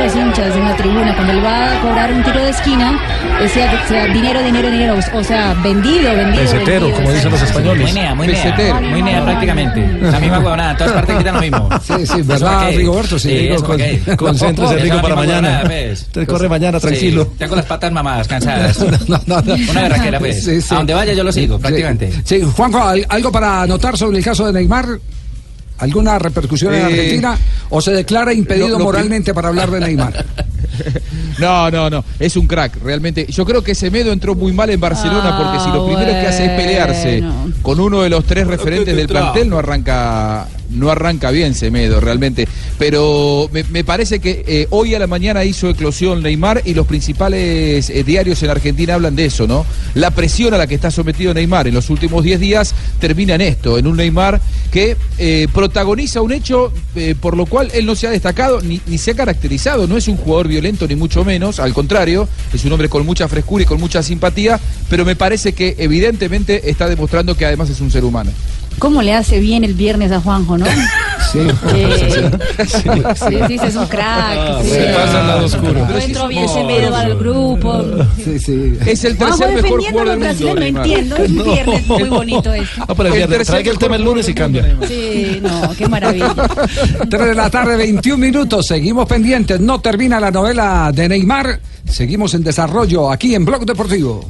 Los hinchas en la tribuna cuando él va a cobrar un tiro de esquina, decía que sea dinero, dinero, dinero, o sea, vendido, vendido. Pesetero, vendido, como dicen los españoles. Muy nea, muy nea. Muy nea prácticamente. La misma huevonada. En todas partes quitan lo mismo. Sí, sí, ¿verdad. Rigoberto? Sí, digo, eso, con- concéntrese, Rigo, para mañana. pues. Usted corre mañana, Sí, tranquilo. Tengo las patas mamadas, cansadas. No, no, no. Una berraquera, pues. Sí, sí. A donde vaya yo lo sigo, Sí, prácticamente. Sí, Juanjo, ¿al- ¿algo para anotar sobre el caso de Neymar? ¿Alguna repercusión en Argentina? ¿O se declara impedido lo- lo que- moralmente para hablar de Neymar? No, no, no. Es un crack, realmente. Yo creo que Semedo entró muy mal en Barcelona porque si lo primero que hace es pelearse Ah, con uno de los tres referentes del plantel, no arranca, no arranca bien Semedo, realmente. Pero me, parece que eh, hoy a la mañana hizo eclosión Neymar y los principales eh, diarios en Argentina hablan de eso, ¿no? La presión a la que está sometido Neymar en los últimos 10 días termina en esto, en un Neymar que eh, protagoniza un hecho por lo cual él no se ha destacado ni se ha caracterizado. No es un jugador violento ni mucho menos, al contrario, es un hombre con mucha frescura y con mucha simpatía, pero me parece que evidentemente está demostrando que además es un ser humano. ¿Cómo le hace bien el viernes a Juanjo, no? Sí. Eh, sí, sí, sí, es un crack. sí. Se pasa al lado oscuro. No entró bien Semedo al grupo. Sí, sí. Es el Juanjo tercer mejor jugador del mundo. no Neymar. entiendo. Es un viernes muy bonito esto. Ah, pero el El viernes, traiga el tema el lunes y cambia. Sí, no, qué maravilla. 3 de la tarde, 21 minutos. Seguimos pendientes. No termina la novela de Neymar. Seguimos en desarrollo aquí en Blog Deportivo.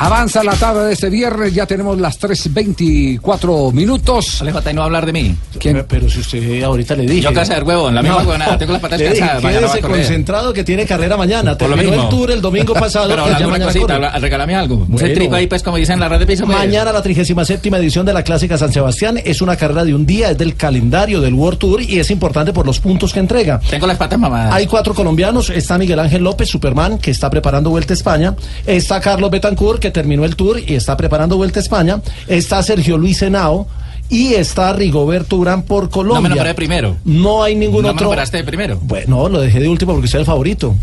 Avanza la tarde de este viernes. Ya tenemos las 3.24 minutos. Alejo, no va a hablar de mí. ¿Quién? Pero si usted ahorita le dije. Yo casa del huevón, la misma huevonada. Tengo las patas cansadas. Quédese concentrado que tiene carrera mañana. Por lo Terminó mismo. el tour el domingo pasado. Pero pues cosita, corre. regálame algo. Un Bueno. tripa ahí, pues, como dicen en la red de piso. pues. Mañana la 37 edición de la Clásica San Sebastián es una carrera de un día, es del calendario del World Tour y es importante por los puntos que entrega. Tengo las patas mamadas. Hay cuatro colombianos, está Miguel Ángel López, Superman, que está preparando Vuelta a España, está Carlos Betancourt, que terminó el tour y está preparando Vuelta a España, está Sergio Luis Henao y está Rigoberto Urán por Colombia. No me nombré primero. No hay ningún No me otro. nombraste de primero. Bueno, lo dejé de último porque soy el favorito.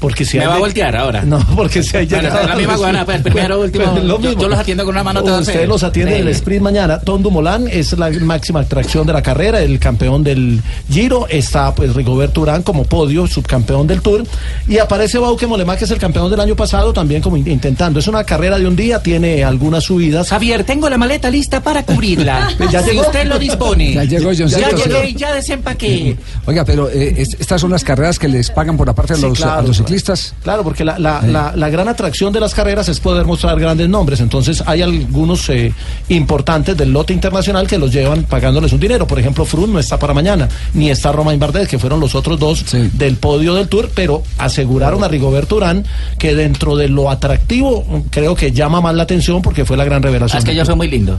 Porque si Me va a de- voltear ahora. No, porque si hay Bueno, llegado- la misma huevona, pues, primero, último. Pues, lo Yo- mismo. yo los atiendo con una mano Usted los atiende en el sprint mañana. Tom Dumoulin es la máxima atracción de la carrera, el campeón del Giro. Está pues Rigoberto Urán como podio, subcampeón del Tour. Y aparece Bauke Molema, que es el campeón del año pasado, también como in- intentando. Es una carrera de un día, tiene algunas subidas. Javier, tengo la maleta lista para cubrirla. Ya si llegó. usted lo dispone. Ya llegó Ya llegué y ya desempaqué. Oiga, pero eh, es- estas son las carreras que les pagan por aparte a Sí, los, claro, a los. Ciclistas. Claro, porque la, la, la, la gran atracción de las carreras es poder mostrar grandes nombres. Entonces hay algunos eh, importantes del lote internacional que los llevan pagándoles un dinero. Por ejemplo, Frun no está para mañana, ni está Romain Bardet, que fueron los otros dos del podio del Tour, pero aseguraron a Rigoberto Urán que dentro de lo atractivo creo que llama más la atención porque fue la gran revelación. Es que yo soy muy lindo.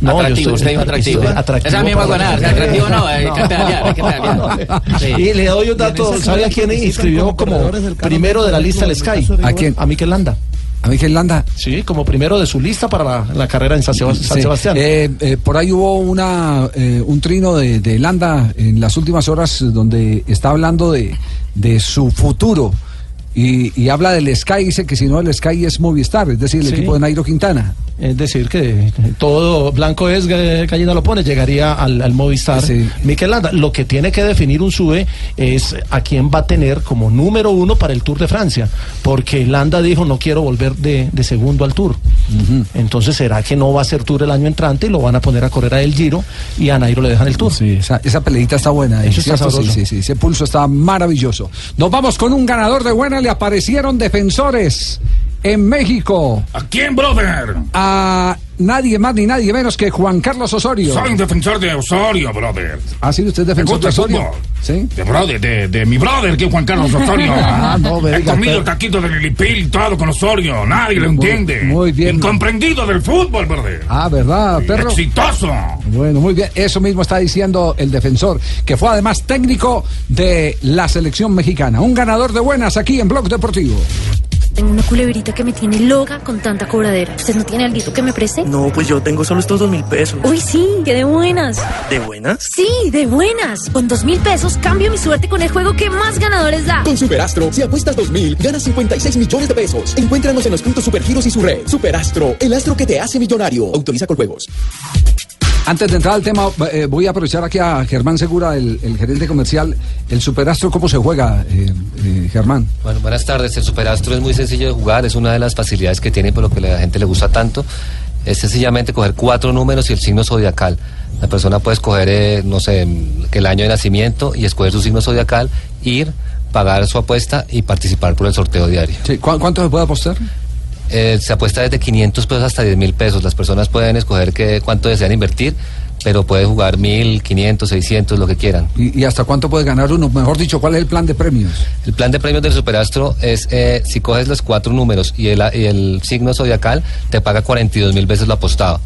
No, yo atractivo, usted dijo atractivo. atractivo Esa misma que atractivo no, hay que pedalear, hay que pedalear. Sí. Y le doy un dato, ¿sabe a quién inscribió como primero de la lista el Sky? ¿A quién? A Mikel Landa. A Miguel Landa. Sí, como primero de su lista para la, la carrera en San, Sebas- San Sí. Sebastián. Eh, eh, por ahí hubo una, eh, un trino de, de Landa en las últimas horas donde está hablando de, de su futuro y, y habla del Sky, dice que si no el Sky es Movistar, es decir, el Sí. equipo de Nairo Quintana. Es decir, que todo blanco es, eh, gallina lo pone, llegaría al, al Movistar. Mikel Landa, lo que tiene que definir un SUBE es a quién va a tener como número uno para el Tour de Francia, porque Landa dijo no quiero volver de, de segundo al Tour. Entonces, ¿será que no va a ser Tour el año entrante y lo van a poner a correr a El Giro y a Nairo le dejan el Tour? Esa, esa peleita está buena. Eso ¿eh? Sí, sí, sí, ese pulso está maravilloso. Nos vamos con un ganador de buena, le aparecieron defensores en México. ¿A quién, brother? A nadie más ni nadie menos que Juan Carlos Osorio. Soy un defensor de Osorio, brother. ¿Ha sido usted defensor de Osorio? fútbol. Sí. De brother, de, de mi brother, que es Juan Carlos Osorio. Ah, no me He comido taquitos de Lilipil y todo con Osorio. Nadie lo Muy- entiende. muy bien. Incomprendido del fútbol, brother. Ah, ¿verdad, perro? Exitoso. Bueno, muy bien. Eso mismo está diciendo el defensor, que fue además técnico de la selección mexicana. Un ganador de buenas aquí en Blog Deportivo. Tengo una culebrita que me tiene loca con tanta cobradera. ¿Usted no tiene algo que me preste? No, pues yo tengo solo estos dos mil pesos. Uy, sí, que de buenas. ¿De buenas? Sí, de buenas. Con dos mil pesos cambio mi suerte con el juego que más ganadores da. Con Superastro, si apuestas 2000, ganas 56 millones de pesos. Encuéntranos en los puntos Supergiros y su red. Superastro, el astro que te hace millonario. Autoriza con juegos. Antes de entrar al tema, eh, voy a aprovechar aquí a Germán Segura, el, el gerente comercial. El Superastro, ¿cómo se juega, eh, eh, Germán? Bueno, buenas tardes. El Superastro es muy sencillo de jugar, es una de las facilidades que tiene por lo que a la gente le gusta tanto. Es sencillamente coger cuatro números y el signo zodiacal. La persona puede escoger, no sé, el año de nacimiento y escoger su signo zodiacal, ir, pagar su apuesta y participar por el sorteo diario. ¿Cuánto se puede apostar? Eh, se apuesta desde 500 pesos hasta 10 mil pesos. Las personas pueden escoger qué, cuánto desean invertir, pero pueden jugar 1000, 500, 600, lo que quieran. ¿Y, y hasta cuánto puede ganar uno? Mejor dicho, ¿cuál es el plan de premios? El plan de premios del Superastro es, eh, si coges los cuatro números y el, y el signo zodiacal, te paga 42 mil veces lo apostado.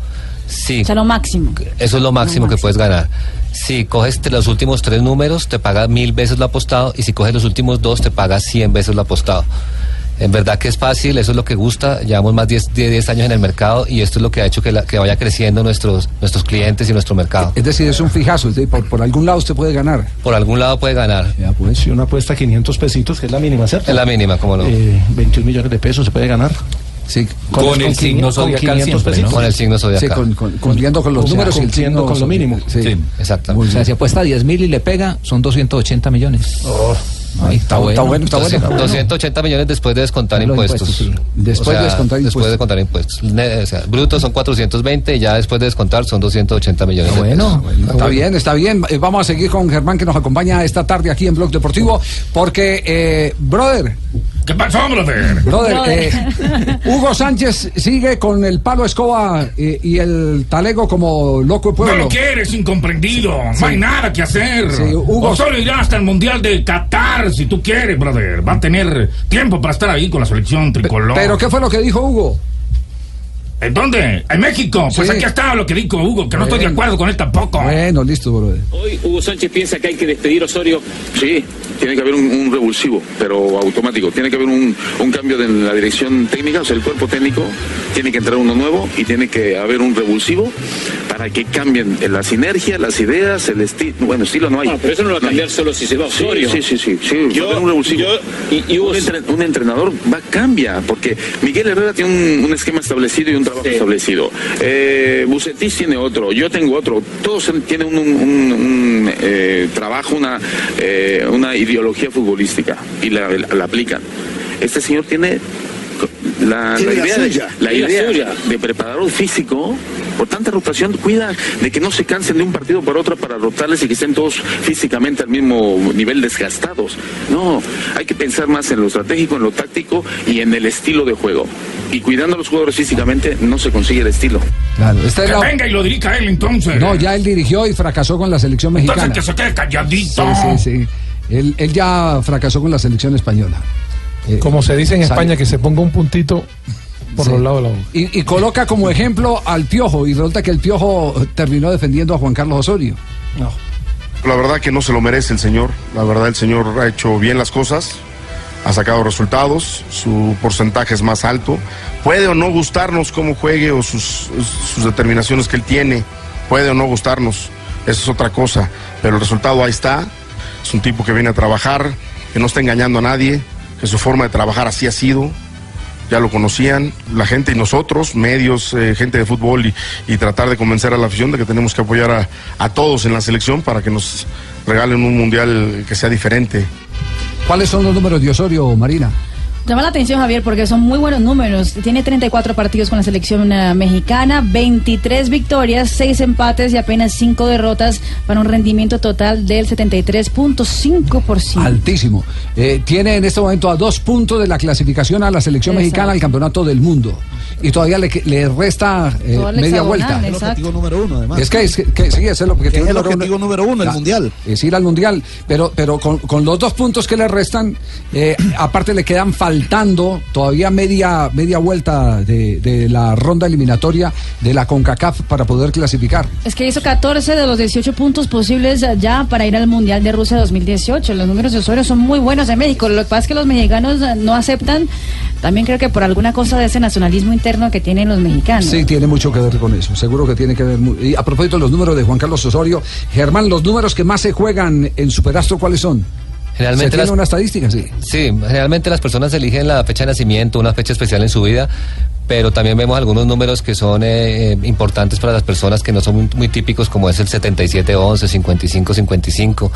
Sí, O sea, lo máximo. eso es lo máximo que puedes ganar. Si coges los últimos tres números, te paga mil veces lo apostado. Y si coges los últimos dos, te paga 100 veces lo apostado. En verdad que es fácil, eso es lo que gusta. Llevamos más de 10, de 10 años en el mercado y esto es lo que ha hecho que, la- que vaya creciendo nuestros, nuestros clientes y nuestro mercado. Es decir, es un fijazo. es decir, por, por algún lado usted puede ganar. Por algún lado puede ganar. Ya, pues. Si uno apuesta 500 pesitos, que es la mínima, ¿cierto? Es la mínima, cómo no. Eh, 21 millones de pesos se puede ganar. Sí. Con el signo zodiacal siempre, ¿no? Con el signo zodiacal. Sí, con- con- cumpliendo con los O sea, números y el cumpliendo signo con lo mínimo. Sí. exactamente. O sea, si apuesta 10 mil y le pega, son 280 millones. Ahí está, bueno. está bueno, está bueno. 200 280 millones después de descontar Los impuestos. impuestos, sí. Después O sea, de descontar Después de impuestos. O sea, brutos son 420 y ya después de descontar son 280 millones. de Bueno, pesos. Está bien, está bien. Eh, Vamos a seguir con Germán que nos acompaña esta tarde aquí en Blog Deportivo. Porque, eh, brother, ¿Qué pasó, brother? brother, eh, Hugo Sánchez sigue con el palo escoba eh, y el talego como loco de No pueblo. lo quieres, incomprendido. No hay nada que hacer. Sí, Hugo- Osorio irá hasta el Mundial de Qatar, si tú quieres, brother. Va a tener tiempo para estar ahí con la selección tricolor. Pero, ¿qué fue lo que dijo Hugo? ¿En dónde? ¿En México? Pues Sí. aquí está lo que dijo Hugo, que no estoy de acuerdo con él tampoco. Bueno, listo, brother. Hoy Hugo Sánchez piensa que hay que despedir a Osorio. Sí, tiene que haber un, un revulsivo, pero automático. Tiene que haber un, un cambio de la dirección técnica, o sea, el cuerpo técnico tiene que entrar uno nuevo y tiene que haber un revulsivo para que cambien la sinergia, las ideas, el estilo. Bueno, estilo no hay. No, pero eso no lo va a cambiar solo si se va Sí, Osorio. Sí, sí, sí. sí, va a Yo- haber un revulsivo. yo- y- y Hugo- un, entre- un entrenador va cambia, porque Miguel Herrera tiene un, un esquema establecido y un trabajo establecido. Eh, Bucetich tiene otro, yo tengo otro. Todos tienen un, un- un- un, eh, trabajo, una, eh, una ideología futbolística y la, la aplican. Este señor tiene la, Tiene la idea, de, suya. la Tiene la idea suya. de preparador físico, por tanta rotación, cuida de que no se cansen de un partido para otro para rotarles y que estén todos físicamente al mismo nivel desgastados. No, hay que pensar más en lo estratégico, en lo táctico y en el estilo de juego. Y cuidando a los jugadores físicamente no se consigue el estilo. Claro, esta es Que la- venga y lo dirija él entonces. No, ya él dirigió y fracasó con la selección Entonces mexicana. que se quede calladito. Sí, sí, sí. Él, él ya fracasó con la selección española. Eh, Como se dice en sale- España, que se ponga un puntito por Sí. los lados de la boca. Y, y coloca como ejemplo al Piojo y resulta que el Piojo terminó defendiendo a Juan Carlos Osorio. La verdad que no se lo merece el señor. La verdad el señor ha hecho bien las cosas, ha sacado resultados, su porcentaje es más alto. Puede o no gustarnos cómo juegue o sus, determinaciones que él tiene. Puede o no gustarnos. Eso es otra cosa. Pero el resultado ahí está. Es un tipo que viene a trabajar, que no está engañando a nadie, que su forma de trabajar así ha sido. Ya lo conocían, la gente y nosotros, medios, eh, gente de fútbol, y, tratar de convencer a la afición de que tenemos que apoyar a todos en la selección para que nos regalen un mundial que sea diferente. ¿Cuáles son los números de Osorio, Marina? Llama la atención, Javier, porque son muy buenos números. Tiene 34 partidos con la selección eh, mexicana, 23 victorias, 6 empates y apenas 5 derrotas para un rendimiento total del 73.5%. Altísimo. Eh, tiene en este momento a dos puntos de la clasificación a la selección Exacto. mexicana al campeonato del mundo. Y todavía le, le resta eh, media vuelta. El objetivo número uno, además. Es que, es que, que sí, ese es el objetivo, Es el número, objetivo uno. número uno, el La- mundial. Es ir al mundial. Pero, pero con, con los dos puntos que le restan, eh, aparte le quedan faltando todavía media, media vuelta de, de la ronda eliminatoria de la CONCACAF para poder clasificar. Es que hizo 14 de los 18 puntos posibles ya para ir al Mundial de Rusia 2018. Los números de Osorio son muy buenos en México. Lo que pasa es que los mexicanos eh, no aceptan, también creo que por alguna cosa de ese nacionalismo interno que tienen los mexicanos. Sí, tiene mucho que ver con eso. Seguro que tiene que ver. Y a propósito de los números de Juan Carlos Osorio, Germán, los números que más se juegan en Superastro, ¿cuáles son? ¿Se tiene las- una estadística? Sí. Sí, generalmente las personas eligen la fecha de nacimiento, una fecha especial en su vida, pero también vemos algunos números que son eh, eh, importantes para las personas que no son muy, muy típicos, como es el 7711, 5555,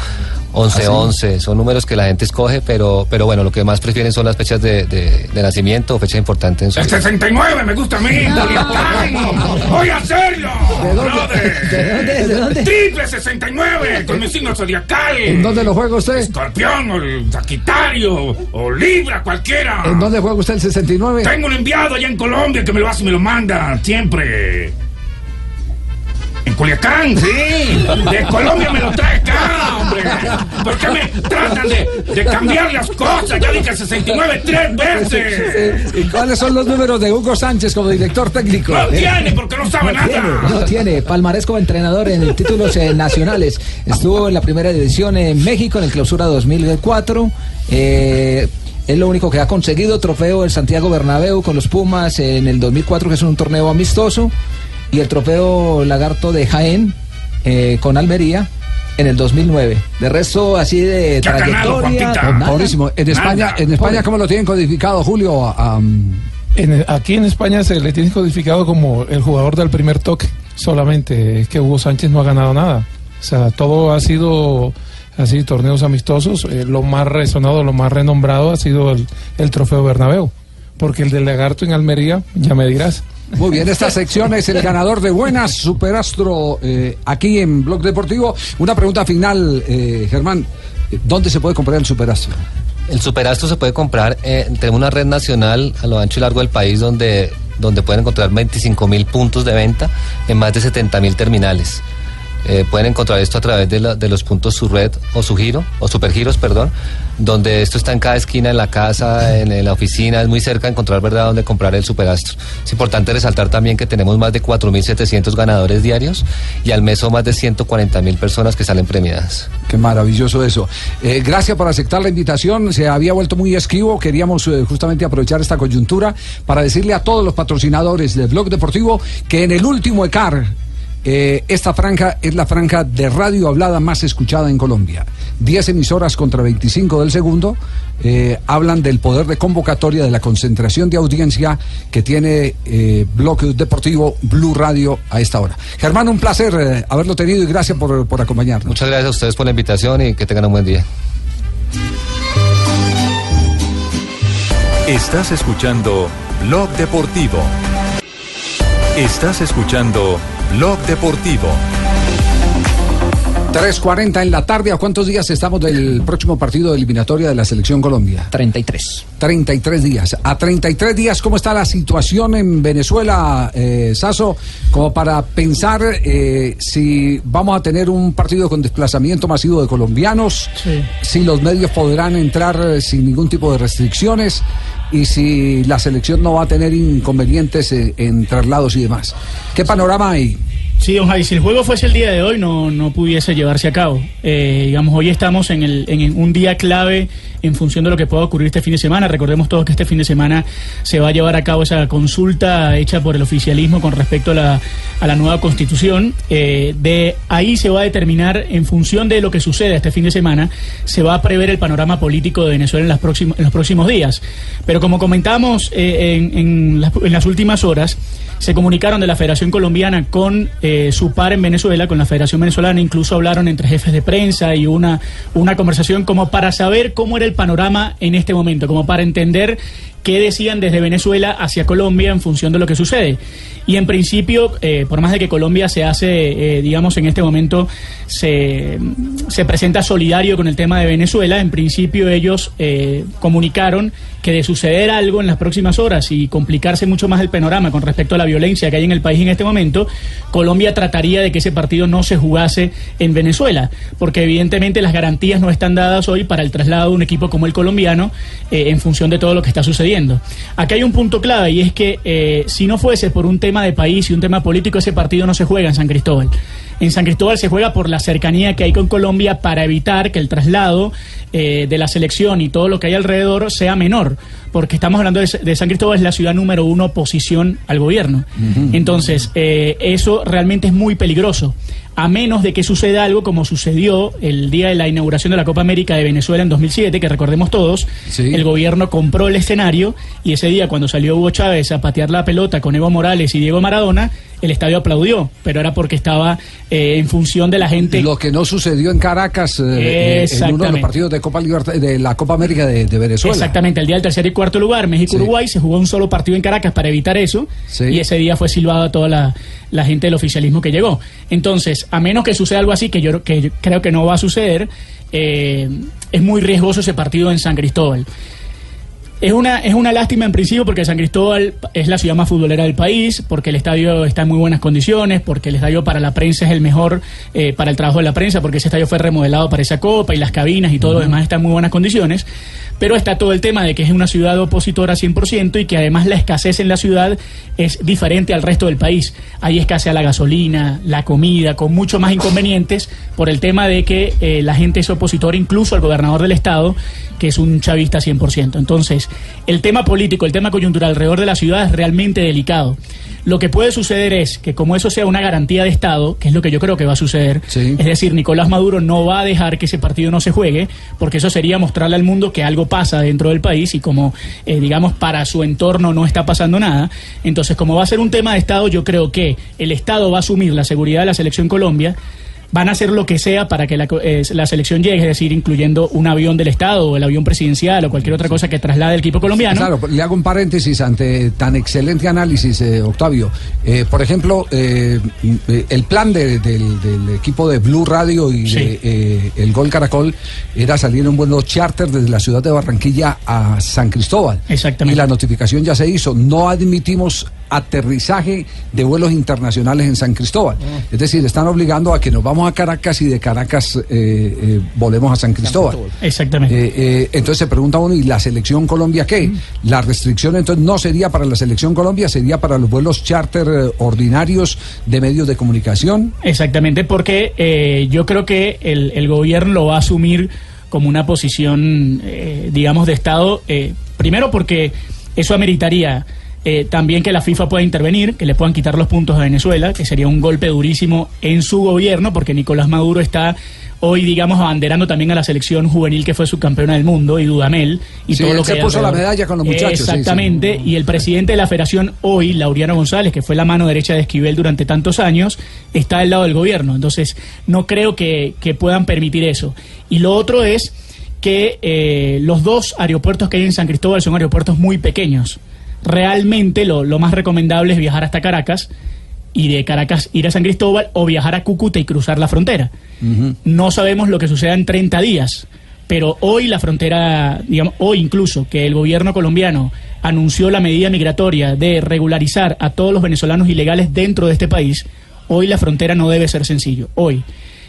1111. Son números que la gente escoge, pero, pero bueno, lo que más prefieren son las fechas de, de- de nacimiento o fecha importante en su El vida. 69 me gusta a mí. Voy a hacerlo. ¿De dónde? brother. ¿De dónde? ¿De dónde? Triple 69 con mi signo zodiacal. ¿En dónde lo juega usted? Escorpión o el Sagitario o Libra, cualquiera. ¿En dónde juega usted el 69? Tengo un enviado allá en Colombia que me lo hace y me lo manda siempre. En Culiacán, sí. De Colombia me lo trae acá, hombre. ¿Por qué me tratan de, de cambiar las cosas? Ya dije 69 tres veces. ¿Y cuáles son los números de Hugo Sánchez como director técnico? No tiene, porque no sabe nada. No tiene, palmarés como entrenador en títulos eh, nacionales. Estuvo en la primera división en México en el clausura 2004. Eh, es lo único que ha conseguido, trofeo el Santiago Bernabéu con los Pumas en el 2004, que es un torneo amistoso, y el trofeo Lagarto de Jaén eh, con Almería en el 2009. De resto, así de ¿Qué ha ganado, trayectoria... Pobrísimo. En España, en España ¿cómo lo tienen codificado, Julio? A- a- En- aquí en España se le tiene codificado como el jugador del primer toque solamente. Es que Hugo Sánchez no ha ganado nada. O sea, todo ha sido así, torneos amistosos. Eh, lo más resonado, lo más renombrado ha sido el, el trofeo Bernabéu. Porque el del Lagarto en Almería, ya me dirás. Muy bien, esta sección es el ganador de Buenas Superastro eh, aquí en Blog Deportivo. Una pregunta final, eh, Germán. ¿Dónde se puede comprar el Superastro? El superastro se puede comprar eh, una red nacional a lo ancho y largo del país donde, donde pueden encontrar 25 mil puntos de venta en más de 70 mil terminales. Eh, pueden encontrar esto a través de, la- de los puntos su red o su giro, o supergiros, perdón, donde esto está en cada esquina, en la casa, en, la oficina, es muy cerca encontrar verdad donde comprar el superastro. Es importante resaltar también que tenemos más de 4.700 ganadores diarios y al mes son más de 140.000 personas que salen premiadas. Qué maravilloso eso. Eh, gracias por aceptar la invitación. Se había vuelto muy esquivo. Queríamos eh, justamente aprovechar esta coyuntura para decirle a todos los patrocinadores del Blog Deportivo que en el último ECAR, eh, esta franja es la franja de radio hablada más escuchada en Colombia. 10 emisoras contra 25 del segundo eh, hablan del poder de convocatoria, de la concentración de audiencia que tiene eh, Blog Deportivo Blue Radio a esta hora. Germán, un placer eh, haberlo tenido y gracias por, por acompañarnos. Muchas gracias a ustedes por la invitación y que tengan un buen día. Estás escuchando Blog Deportivo. Estás escuchando Blog Deportivo. 3.40 en la tarde. ¿A cuántos días estamos del próximo partido de eliminatoria de la Selección Colombia? 33. 33 días. A 33 días, ¿cómo está la situación en Venezuela, eh, Saso? Como para pensar eh, si vamos a tener un partido con desplazamiento masivo de colombianos, si los medios podrán entrar eh, sin ningún tipo de restricciones y si la selección no va a tener inconvenientes eh, en traslados y demás. ¿Qué panorama hay? Sí, don Javi, si el juego fuese el día de hoy no, no pudiese llevarse a cabo. Eh, digamos, hoy estamos en, el, en un día clave en función de lo que pueda ocurrir este fin de semana. Recordemos todos que este fin de semana se va a llevar a cabo esa consulta hecha por el oficialismo con respecto a la, a la nueva constitución. Eh, de ahí se va a determinar, en función de lo que suceda este fin de semana, se va a prever el panorama político de Venezuela en, las próximos, en los próximos días. Pero como comentamos eh, en, en las, últimas horas, se comunicaron de la Federación Colombiana con eh, su par en Venezuela, con la Federación Venezolana, incluso hablaron entre jefes de prensa y una, una conversación como para saber cómo era el panorama en este momento, como para entender qué decían desde Venezuela hacia Colombia en función de lo que sucede. Y en principio, eh, por más de que Colombia se hace, eh, digamos, en este momento se, se presenta solidario con el tema de Venezuela, en principio ellos eh, comunicaron que de suceder algo en las próximas horas y complicarse mucho más el panorama con respecto a la violencia que hay en el país en este momento, Colombia trataría de que ese partido no se jugase en Venezuela, porque evidentemente las garantías no están dadas hoy para el traslado de un equipo como el colombiano en función de todo lo que está sucediendo. Acá hay un punto clave y es que eh, si no fuese por un tema de país y un tema político, ese partido no se juega en San Cristóbal. En San Cristóbal se juega por la cercanía que hay con Colombia para evitar que el traslado eh, de la selección y todo lo que hay alrededor sea menor, porque estamos hablando de, de San Cristóbal, es la ciudad número uno oposición al gobierno. Entonces, eh, eso realmente es muy peligroso. A menos de que suceda algo como sucedió el día de la inauguración de la Copa América de Venezuela en 2007, que recordemos todos, el gobierno compró el escenario y ese día cuando salió Hugo Chávez a patear la pelota con Evo Morales y Diego Maradona, el estadio aplaudió, pero era porque estaba eh, en función de la gente. Lo que no sucedió en Caracas eh, eh, en uno de los partidos de Copa Libertad- de la Copa América de, de Venezuela. Exactamente, el día del tercer y cuarto lugar, México-Uruguay, se jugó un solo partido en Caracas para evitar eso, y ese día fue silbado a toda la, la gente del oficialismo que llegó. Entonces, a menos que suceda algo así, que yo, que yo creo que no va a suceder, eh, es muy riesgoso ese partido en San Cristóbal. Es una, es una lástima en principio porque San Cristóbal es la ciudad más futbolera del país, porque el estadio está en muy buenas condiciones, porque el estadio para la prensa es el mejor eh, para el trabajo de la prensa, porque ese estadio fue remodelado para esa copa y las cabinas y todo lo demás está en muy buenas condiciones. Pero está todo el tema de que es una ciudad opositora 100% y que además la escasez en la ciudad es diferente al resto del país. Hay escasez a la gasolina, la comida, con mucho más inconvenientes por el tema de que eh, la gente es opositora incluso al gobernador del estado, que es un chavista 100%. Entonces, el tema político, el tema coyuntural alrededor de la ciudad es realmente delicado. Lo que puede suceder es que como eso sea una garantía de Estado, que es lo que yo creo que va a suceder, es decir, Nicolás Maduro no va a dejar que ese partido no se juegue, porque eso sería mostrarle al mundo que algo pasa dentro del país y como, eh, digamos, para su entorno no está pasando nada. Entonces, como va a ser un tema de Estado, yo creo que el Estado va a asumir la seguridad de la selección Colombia, van a hacer lo que sea para que la, eh, la selección llegue, es decir, incluyendo un avión del Estado o el avión presidencial o cualquier otra cosa que traslade el equipo colombiano. Claro, le hago un paréntesis ante tan excelente análisis, eh, Octavio. Eh, por ejemplo, eh, eh, el plan de- del, del equipo de Blue Radio y de, eh, el Gol Caracol era salir en un vuelo charter desde la ciudad de Barranquilla a San Cristóbal. Exactamente. Y la notificación ya se hizo. No admitimos aterrizaje de vuelos internacionales en San Cristóbal. Es decir, están obligando a que nos vamos a Caracas y de Caracas eh, eh, volvemos a San Cristóbal. Exactamente. Eh, eh, entonces se pregunta uno, ¿y la selección Colombia qué? La restricción entonces no sería para la selección Colombia, sería para los vuelos charter eh, ordinarios de medios de comunicación. Exactamente, porque eh, yo creo que el, el gobierno lo va a asumir como una posición, eh, digamos, de Estado, eh, primero porque eso ameritaría eh, también que la FIFA pueda intervenir, que le puedan quitar los puntos a Venezuela, que sería un golpe durísimo en su gobierno, porque Nicolás Maduro está hoy, digamos, abanderando también a la selección juvenil que fue subcampeona del mundo, y Dudamel, y Sí, todo lo que se puso la medalla con los muchachos, sí, sí. Exactamente, y el presidente de la federación hoy, Laureano González, que fue la mano derecha de Esquivel durante tantos años, está del lado del gobierno. Entonces, no creo que, que puedan permitir eso. Y lo otro es que eh, los dos aeropuertos que hay en San Cristóbal son aeropuertos muy pequeños. Realmente lo, lo más recomendable es viajar hasta Caracas y de Caracas ir a San Cristóbal o viajar a Cúcuta y cruzar la frontera. No sabemos lo que suceda en 30 días, pero hoy la frontera, digamos, hoy incluso que el gobierno colombiano anunció la medida migratoria de regularizar a todos los venezolanos ilegales dentro de este país, hoy la frontera no debe ser sencillo, hoy.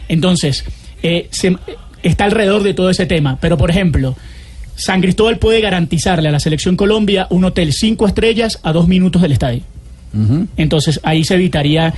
Entonces, eh, se- está alrededor de todo ese tema, pero por ejemplo, San Cristóbal puede garantizarle a la selección Colombia un hotel cinco estrellas a dos minutos del estadio. Entonces ahí se evitaría.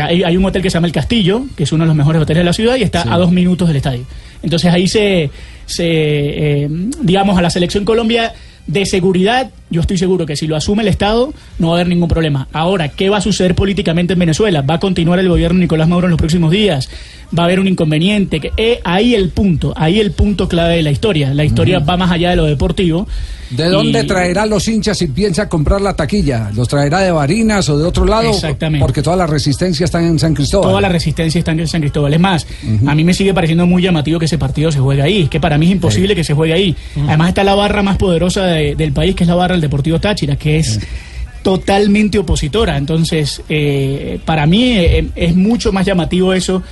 Hay, hay un hotel que se llama El Castillo, que es uno de los mejores hoteles de la ciudad y está a dos minutos del estadio. Entonces ahí se, se eh, digamos, a la selección Colombia de seguridad yo estoy seguro que si lo asume el Estado no va a haber ningún problema. Ahora, ¿qué va a suceder políticamente en Venezuela? ¿Va a continuar el gobierno de Nicolás Maduro en los próximos días? ¿Va a haber un inconveniente? Que, eh, ahí el punto, ahí el punto clave de la historia. La historia va más allá de lo deportivo. ¿De Y- dónde traerá los hinchas si piensa comprar la taquilla? ¿Los traerá de Barinas o de otro lado? Exactamente. Porque toda la resistencia está en San Cristóbal. Toda la resistencia está en San Cristóbal. Es más, a mí me sigue pareciendo muy llamativo que ese partido se juegue ahí. Es que para mí es imposible que se juegue ahí. Además está la barra más poderosa de- del país, que es la barra del Deportivo Táchira, que es totalmente opositora. Entonces, eh, para mí eh, es mucho más llamativo eso.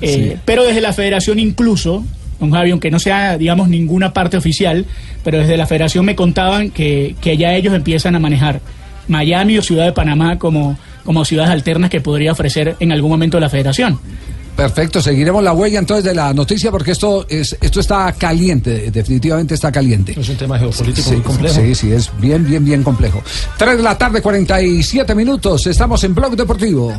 Eh, Pero desde la federación incluso, don Javi, aunque no sea, digamos, ninguna parte oficial, pero desde la federación me contaban que, que ya ellos empiezan a manejar Miami o Ciudad de Panamá como, como ciudades alternas que podría ofrecer en algún momento la federación. Perfecto, seguiremos la huella entonces de la noticia porque esto es esto está caliente, definitivamente está caliente. Es un tema geopolítico Sí, muy complejo. Sí, sí, es bien, bien, bien complejo. 3 de la tarde, 47 minutos, estamos en Blog Deportivo.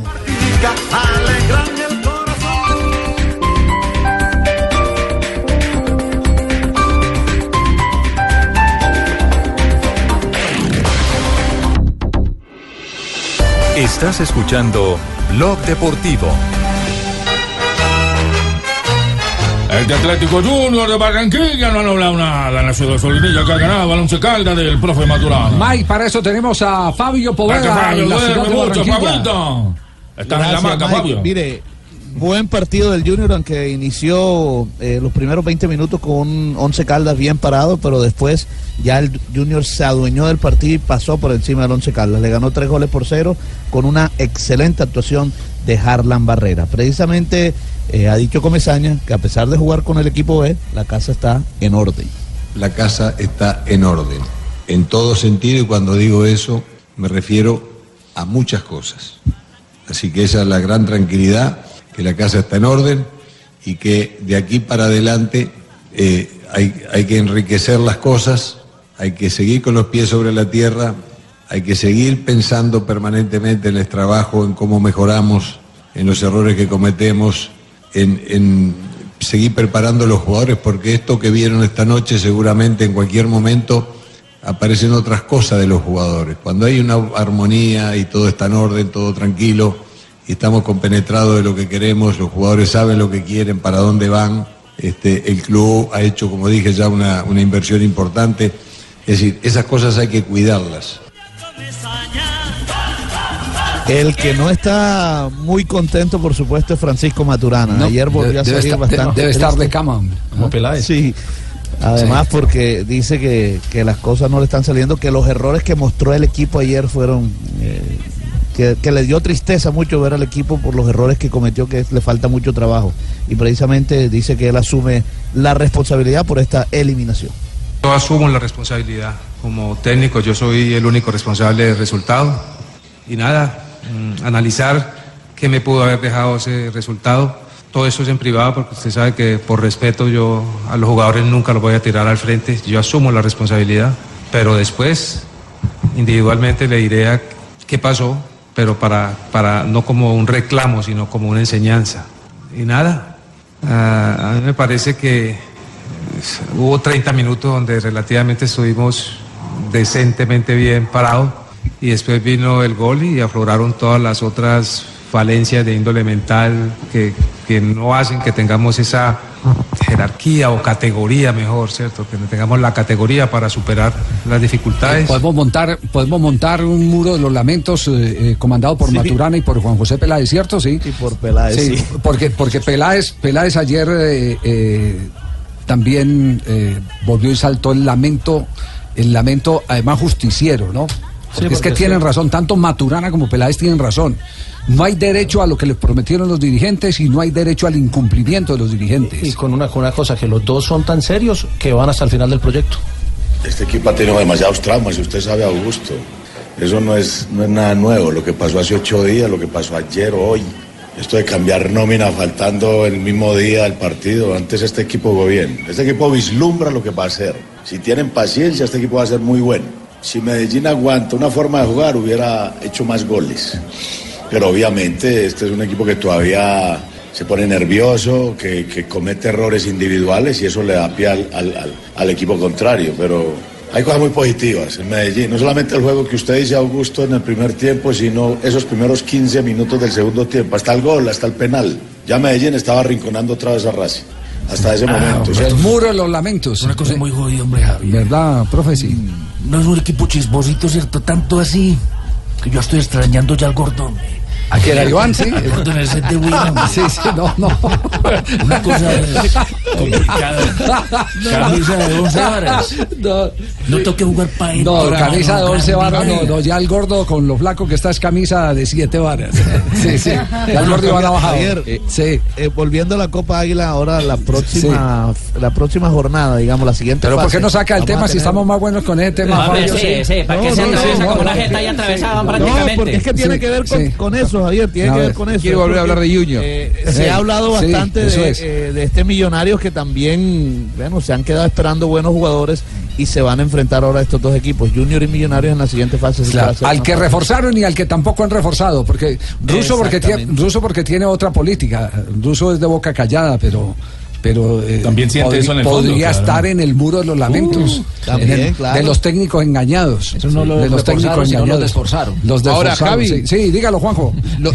Estás escuchando Blog Deportivo. El de Atlético Junior de Barranquilla no han hablado nada en la ciudad de Solinilla que ha ganado Balonce Calda del profe Maturana. Mike, para eso tenemos a Fabio Gracias, Poveda Fabio, en la duerme ciudad de mucho, Barranquilla. Fabito. Estás en la Gracias, maca, Mike. Fabio. Mire, buen partido del Junior, aunque inició eh, los primeros 20 minutos con un 11 Caldas bien parado, pero después ya el Junior se adueñó del partido y pasó por encima del 11 Caldas. Le ganó tres goles por cero con una excelente actuación de Harlan Barrera. Precisamente eh, ha dicho Comesaña que a pesar de jugar con el equipo B, la casa está en orden. la casa está en orden, en todo sentido, y cuando digo eso me refiero a muchas cosas. Así que esa es la gran tranquilidad, que la casa está en orden y que de aquí para adelante eh, hay, hay que enriquecer las cosas, hay que seguir con los pies sobre la tierra, hay que seguir pensando permanentemente en el trabajo, en cómo mejoramos, en los errores que cometemos, en, seguir preparando a los jugadores, porque esto que vieron esta noche seguramente en cualquier momento aparecen otras cosas de los jugadores. Cuando hay una armonía y todo está en orden, todo tranquilo, y estamos compenetrados de lo que queremos, los jugadores saben lo que quieren, para dónde van, este, el club ha hecho, como dije ya, una, una inversión importante. Es decir, esas cosas hay que cuidarlas. El que no está muy contento, por supuesto, es Francisco Maturana. No, Ayer volvió a debe salir estar- bastante. debe estar de cama, hombre. Como Peláez. Sí. Además, porque dice que, que las cosas no le están saliendo, que los errores que mostró el equipo ayer fueron. eh, que, que le dio tristeza mucho ver al equipo por los errores que cometió, que le falta mucho trabajo. Y precisamente dice que él asume la responsabilidad por esta eliminación. Yo asumo la responsabilidad. Como técnico yo soy el único responsable del resultado. Y nada, mm, analizar qué me pudo haber dejado ese resultado. Todo eso es en privado porque usted sabe que por respeto yo a los jugadores nunca los voy a tirar al frente. Yo asumo la responsabilidad. Pero después, individualmente le diré a qué pasó, pero para, para no como un reclamo, sino como una enseñanza. Y nada, a mí me parece que Hubo 30 minutos donde relativamente estuvimos decentemente bien parados y después vino el gol y afloraron todas las otras falencias de índole mental que, que no hacen que tengamos esa jerarquía o categoría mejor, ¿cierto? Que tengamos la categoría para superar las dificultades. Podemos montar, podemos montar un muro de los lamentos eh, eh, comandado por Sí. Maturana y por Juan José Peláez, ¿cierto? Sí. Y por Peláez, sí. Porque, porque Peláez, Peláez ayer eh, eh, también eh, volvió y saltó el lamento, el lamento además justiciero, ¿no? Porque, es porque que tienen sí. razón, tanto Maturana como Peláez tienen razón. No hay derecho a lo que les prometieron los dirigentes y no hay derecho al incumplimiento de los dirigentes. Y con una, con una cosa, que los dos son tan serios que van hasta el final del proyecto. Este equipo ha tenido demasiados traumas, y usted sabe, Augusto. Eso no es, no es nada nuevo. Lo que pasó hace ocho días, lo que pasó ayer, hoy. Esto de cambiar nómina faltando el mismo día del partido. Antes este equipo jugó bien. Este equipo vislumbra lo que va a hacer. Si tienen paciencia, este equipo va a ser muy bueno. Si Medellín aguanta una forma de jugar, hubiera hecho más goles. Pero obviamente este es un equipo que todavía se pone nervioso, que, que comete errores individuales y eso le da pie al, al- al- al equipo contrario. Pero Hay cosas muy positivas en Medellín, no solamente el juego que usted dice, Augusto, en el primer tiempo, sino esos primeros 15 minutos del segundo tiempo, hasta el gol, hasta el penal. Ya Medellín estaba arrinconando otra vez a Racing, hasta ese momento. El muro de los lamentos. Una cosa muy jodida, hombre. ¿Verdad, profe? Sí. No es un equipo chismosito, ¿cierto? Tanto así que yo estoy extrañando ya al Gordón. ¿A quién, a Iván, sí? El set de William. Sí, sí, no, no. Una cosa complicada. Camisa de 11 varas. No, No tengo que jugar para él. no camisa de 11 varas, no, no, ya el gordo con lo flaco que está es camisa de 7 varas. Sí, sí. Ya el gordo Iván ha bajado. Eh, sí. eh, volviendo a la Copa Águila, ahora la próxima, la próxima jornada, digamos, la siguiente Pero ¿por qué no saca el vamos tema si estamos más buenos con ese tema, sí, sí, para que se atraviesa como una jeta ahí atravesada prácticamente. No, porque es que tiene Sí, que ver con, sí. Eso, Javier, tiene A que ver, ver con eso. quiero volver a hablar de Junior. eh, Sí, se ha hablado bastante eso de, es. eh, de este Millonarios que también, bueno, se han quedado esperando buenos jugadores y se van a enfrentar ahora estos dos equipos, Junior y Millonarios en la siguiente fase. Claro, al que reforzaron y al que tampoco han reforzado, porque Ruso porque tiene. Ruso porque tiene otra política, Ruso es de boca callada, pero pero eh, También siente eso en el fondo, podría claro. estar en el muro de los lamentos, Uh, también, en el- claro. de los técnicos engañados, Eso no lo de los técnicos engañados, desforzaron. Los Ahora, Javi. sí. Sí, dígalo, Juanjo. Lo-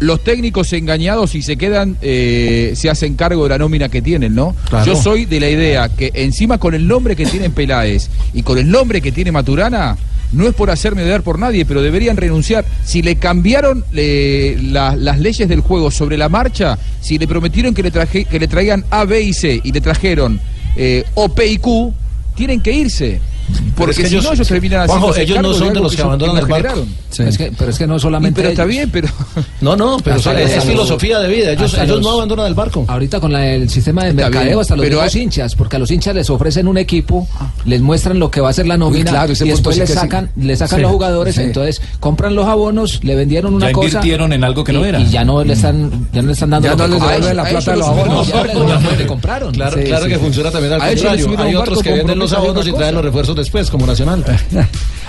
los técnicos engañados y se quedan, eh, se hacen cargo de la nómina que tienen, ¿no? Claro. Yo soy de la idea que encima con el nombre que tienen Peláez y con el nombre que tiene Maturana, no es por hacerme dar por nadie, pero deberían renunciar. Si le cambiaron la- las leyes del juego sobre la marcha, si le prometieron que le, traje, que le traían A, B y C y le trajeron eh, O, P y Q, tienen que irse. Porque es que si ellos- no, ellos terminan Juanjo, ellos no son de los que abandonan el barco. generaron. Es que, pero es que no solamente. pero está ellos. bien, pero. No, no, pero Hasta es los- filosofía de vida. Ellos, ellos los- no abandonan el barco. Ahorita con la- el sistema de mercadeo bien, hasta los pero hay- hinchas, porque a los hinchas les ofrecen un equipo, les muestran lo que va a ser la nómina claro, y después sí les que sí. sacan, les sacan Sí, los jugadores, sí. entonces compran los abonos, le vendieron una Ya cosa invirtieron en algo que no y, era. y ya no le están, ya no le están dando Ya no les devuelven la A plata de los abonos. ya le- le compraron. Claro, que funciona también al A contrario. Hay otros que venden los abonos y traen los refuerzos después, como Nacional.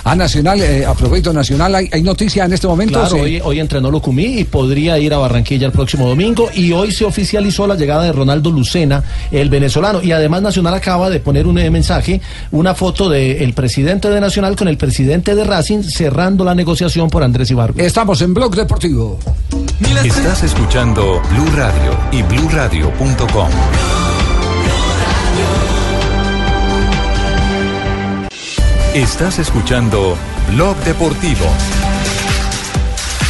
A Nacional, eh, a propósito Nacional, hay, hay noticia en este momento. Claro, sí. hoy, hoy entrenó Lucumí y podría ir a Barranquilla el próximo domingo. Y hoy se oficializó la llegada de Ronaldo Lucena, el venezolano. Y además Nacional acaba de poner un eh, mensaje, una foto del presidente de Nacional con el presidente de Racing cerrando la negociación por Andrés Ibargo. Estamos en Blog Deportivo. Estás escuchando Blue Radio y bluradio.com. Estás escuchando Blog Deportivo.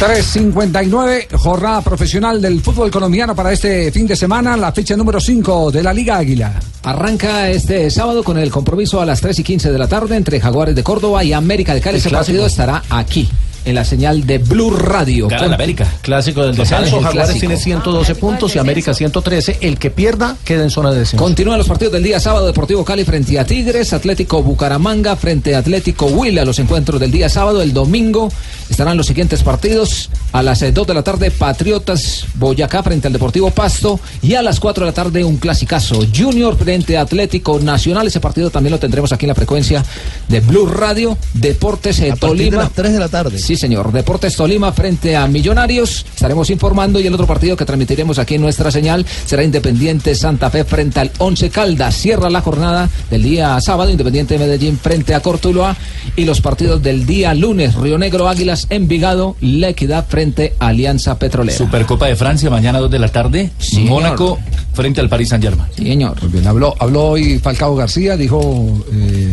3.59, jornada profesional del fútbol colombiano para este fin de semana, la fecha número 5 de la Liga Águila. Arranca este sábado con el compromiso a las 3 y 15 de la tarde entre Jaguares de Córdoba y América de Cali. El Ese partido estará aquí, en la señal de Blue Radio. Gana Con- América. Clásico del descenso, Jaguares tiene 112 puntos y América 113. El que pierda queda en zona de descenso. Continúan los partidos del día sábado, Deportivo Cali frente a Tigres, Atlético Bucaramanga frente a Atlético Huila, los encuentros del día sábado, el domingo estarán los siguientes partidos, a las 2 de la tarde Patriotas Boyacá frente al Deportivo Pasto y a las 4 de la tarde un clasicazo, Junior frente a Atlético Nacional, ese partido también lo tendremos aquí en la frecuencia de Blue Radio, Deportes eh, A partir de Tolima. las 3 de la tarde. Sí, señor. Deportes Tolima frente a Millonarios. Estaremos informando y el otro partido que transmitiremos aquí en nuestra señal será Independiente Santa Fe frente al Once Caldas. Cierra la jornada del día sábado Independiente de Medellín frente a Cortuluá y los partidos del día lunes Río Negro Águilas Envigado, La Equidad frente a Alianza Petrolera. Supercopa de Francia, mañana 2 de la tarde. Sí, Mónaco frente al Paris Saint Germain. Sí, señor. Muy bien, habló, habló hoy Falcao García, dijo eh,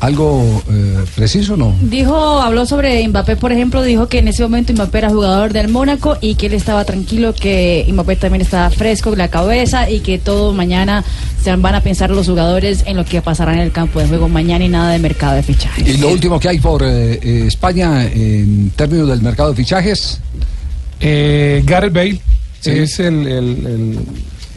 algo eh, preciso, ¿no? Dijo, habló sobre Mbappé, por ejemplo, dijo que en ese momento Mbappé era jugador del Mónaco y que él estaba tranquilo, que Mbappé también estaba fresco en la cabeza y que todo mañana se van a pensar los jugadores en lo que pasará en el campo de juego mañana y nada de mercado de fichajes. Y lo último que hay por eh, eh, España en términos del mercado de fichajes. Eh, Gareth Bale Sí. es el, el- el-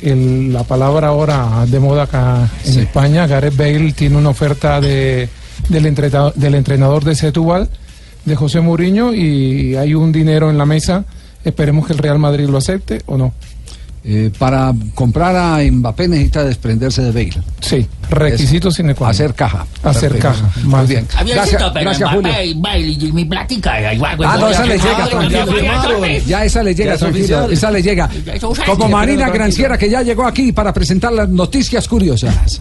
el- la palabra ahora de moda acá en Sí. España. Gareth Bale tiene una oferta de, del, entrenador, del entrenador de Setúbal, de José Mourinho, y hay un dinero en la mesa. Esperemos que el Real Madrid lo acepte o no. Eh, para comprar a Mbappé necesita desprenderse de Bale. Sí, requisito Es sine qua non. Hacer caja. Hacer Perfecto. caja, Muy más bien. Había Gracias, sido, pero gracias Julio. Mbappé, baile y mi plática. ahí va, Ah, no, esa le llega, ya, tranquilo. ya, esa le llega, tranquilo. oficial. Esa le llega. Como Marina. Granciera, que ya llegó aquí para presentar las noticias curiosas.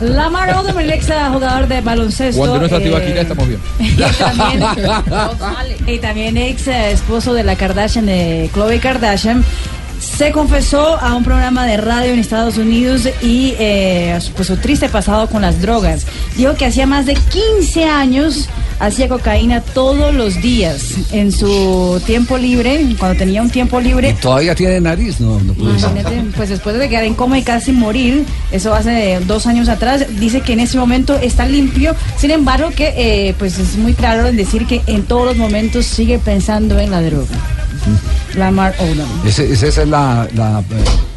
Lamar Odom, el ex jugador de baloncesto. Cuando no está eh, Tibaquira estamos bien. y también ex eh, esposo de la Kardashian, de Khloe Kardashian, se confesó a un programa de radio en Estados Unidos y eh, pues, su triste pasado con las drogas. Dijo que hacía más de 15 años hacía cocaína todos los días en su tiempo libre, cuando tenía un tiempo libre. Todavía tiene nariz, no, no puede ser. Imagínate, pues después de quedar en coma y casi morir, eso hace dos años atrás, dice que en ese momento está limpio, sin embargo que eh, pues es muy claro en decir que en todos los momentos sigue pensando en la droga. Lamar Odom. Ese- esa es la, la, eh,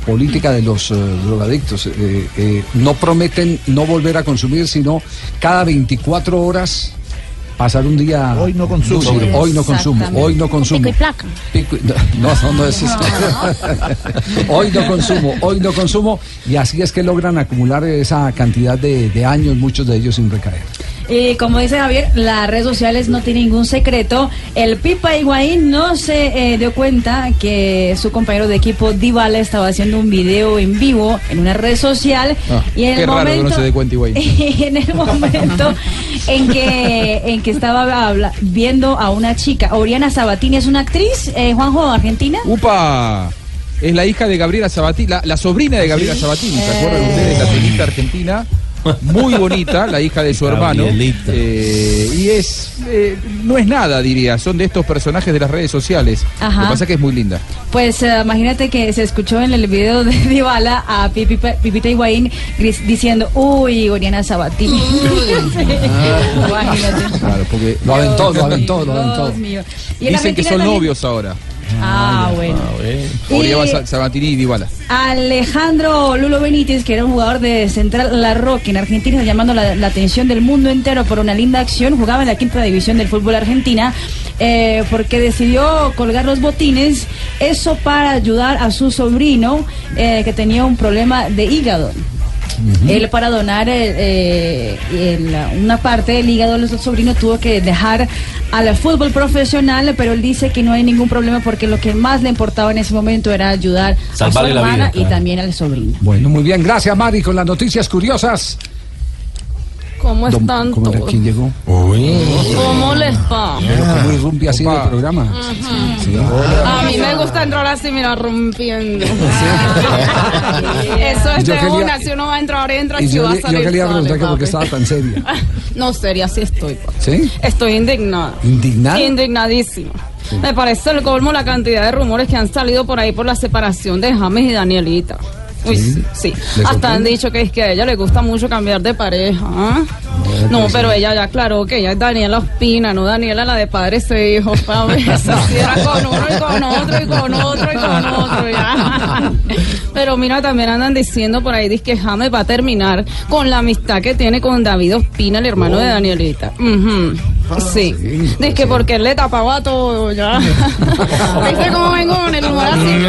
política de los eh, drogadictos. Eh, no prometen no volver a consumir, sino cada 24 horas pasar un día. Hoy no consumo. hoy no consumo. Hoy no consumo. Pico y placa. Pico y- no, no, no es eso. hoy no consumo, hoy no consumo. Y así es que logran acumular esa cantidad de, de años, muchos de ellos sin recaer. Y como dice Javier, las redes sociales no tienen ningún secreto. El Pipa Higuaín no se eh, dio cuenta que su compañero de equipo Dybala estaba haciendo un video en vivo en una red social Ah, y en qué el raro que momento no se dé cuenta Higuaín. en el momento en que en que estaba habla- viendo a una chica, Oriana Sabatini es una actriz, eh, Juanjo argentina. ¡Upa! Es la hija de Gabriela Sabatini, la, la sobrina de Gabriela Sabatini, ¿se acuerdan ustedes? La tenista argentina, muy bonita, la hija de su hermano. Eh, y es, eh, no es nada, diría, son de estos personajes de las redes sociales. Ajá. Lo que pasa es que es muy linda. Pues eh, imagínate que se escuchó en el video de Dybala a Pipi- Pipita Higuaín gris- diciendo, uy, Oriana Sabatini. Sí, imagínate. Claro, porque Lo aventó, lo aventó, lo Dios aventó. mío. Y en Dicen que son también- novios ahora. Ah, bueno. Oriana Y- Sa- Sabatini y Dybala. Alejandro Lulo Benítez, que era un jugador de Central La Roque en Argentina, llamando la, la atención del mundo entero por una linda acción. Jugaba en la quinta división del fútbol argentina eh, porque decidió colgar los botines. Eso para ayudar a su sobrino eh, que tenía un problema de hígado. Él para donar eh, eh, una parte del hígado de su sobrino tuvo que dejar al fútbol profesional, pero él dice que no hay ningún problema porque lo que más le importaba en ese momento era ayudar Salvarle a su hermana vida, y también al sobrino. Bueno, muy bien, gracias Mari con las noticias curiosas. ¿Cómo Don- están ¿cómo era? todos? ¿Quién llegó? ¿Cómo les va? Pero como irrumpie así en el programa. Sí. A mí me gusta entrar así, mira, rompiendo. Eso es Yo de quería- una, si uno va a entrar, entra, Y si yo, va a le- yo salir, quería preguntar que por qué estaba tan seria. No, seria, sí estoy. papi. ¿Sí? Estoy indignada. ¿Indignada? Indignadísima. Me parece el colmo la cantidad de rumores que han salido por ahí por la separación de James y Danielita. Uy, Sí. sí. sí. ¿Le Hasta han dicho que es que a ella le gusta mucho cambiar de pareja. No, pues pero ella ya aclaró que ella es Daniela Ospina, no Daniela la de padres e hijos. papi. Eso sí era con uno y con otro y con otro y con otro. Ya. Pero mira, también andan diciendo por ahí dice que James va a terminar con la amistad que tiene con David Ospina, el hermano de Danielita. Ujú. Sí. Dice que porque le tapaba todo ya. ¿Viste cómo vengo con el humor así?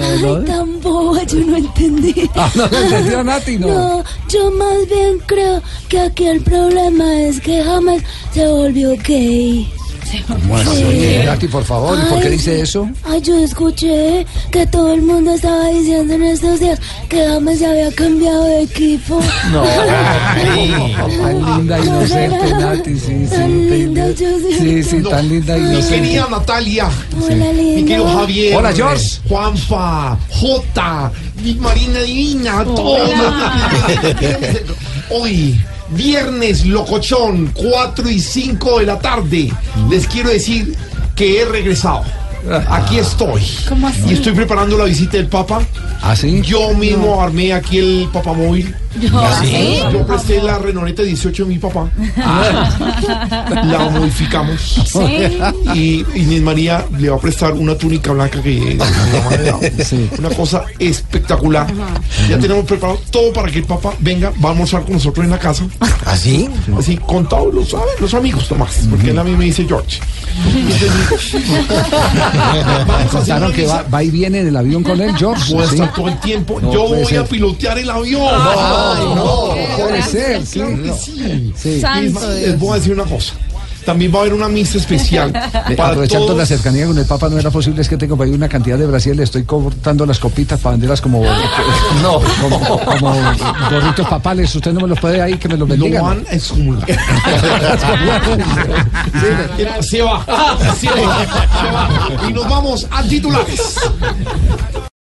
Ay, tan boba, yo no entendí. Ah, no lo entendió Nati, no. No, yo más bien creo que aquí el problema es que jamás se volvió gay. ¿Cómo así? Nati, por favor, ¿y por qué dice eso? Ay, yo escuché que todo el mundo estaba diciendo en estos días que James se había cambiado de equipo. No. Tan linda, inocente, Nati, sí, sí. Tan linda, yo Sí, sí, tan linda, Mi inocente. querida Natalia, Hola, mi linda. querido Javier, Hola, George. Juanfa, Jota, mi Marina Divina, todos. Hoy, viernes locochón, 4 y 5 de la tarde, les quiero decir que he regresado. Aquí estoy. ¿Cómo así? Y estoy preparando la visita del Papa. ¿Ah, sí? Yo mismo armé aquí el papamóvil. ¿Ah, sí? Yo presté la Renoneta 18 de mi papá. La modificamos. Sí. Y Inés María le va a prestar una túnica blanca que. Una cosa espectacular. Ya tenemos preparado todo para que el papá venga, va a almorzar con nosotros en la casa. ¿Así? Así, con todos los, los amigos, Tomás. Porque él a mí me dice George. Contaron que va, va y viene en el avión con él, George. Voy a ¿sí? estar todo el tiempo. No Yo voy ser. a pilotear el avión. No, puede ser, sí. Claro que sí. Sí. Y les voy a decir una cosa. también va a haber una misa especial Eh, para aprovechando todos. la cercanía con el Papa, no era posible, es que tengo por ahí una cantidad de Brasil, le estoy cortando las copitas para venderlas como, no, como, como gorritos papales. Usted no me los puede ahí, que me los bendiga. Lo van a excomulgar. Se va, se va, se va. Y nos vamos a titulares.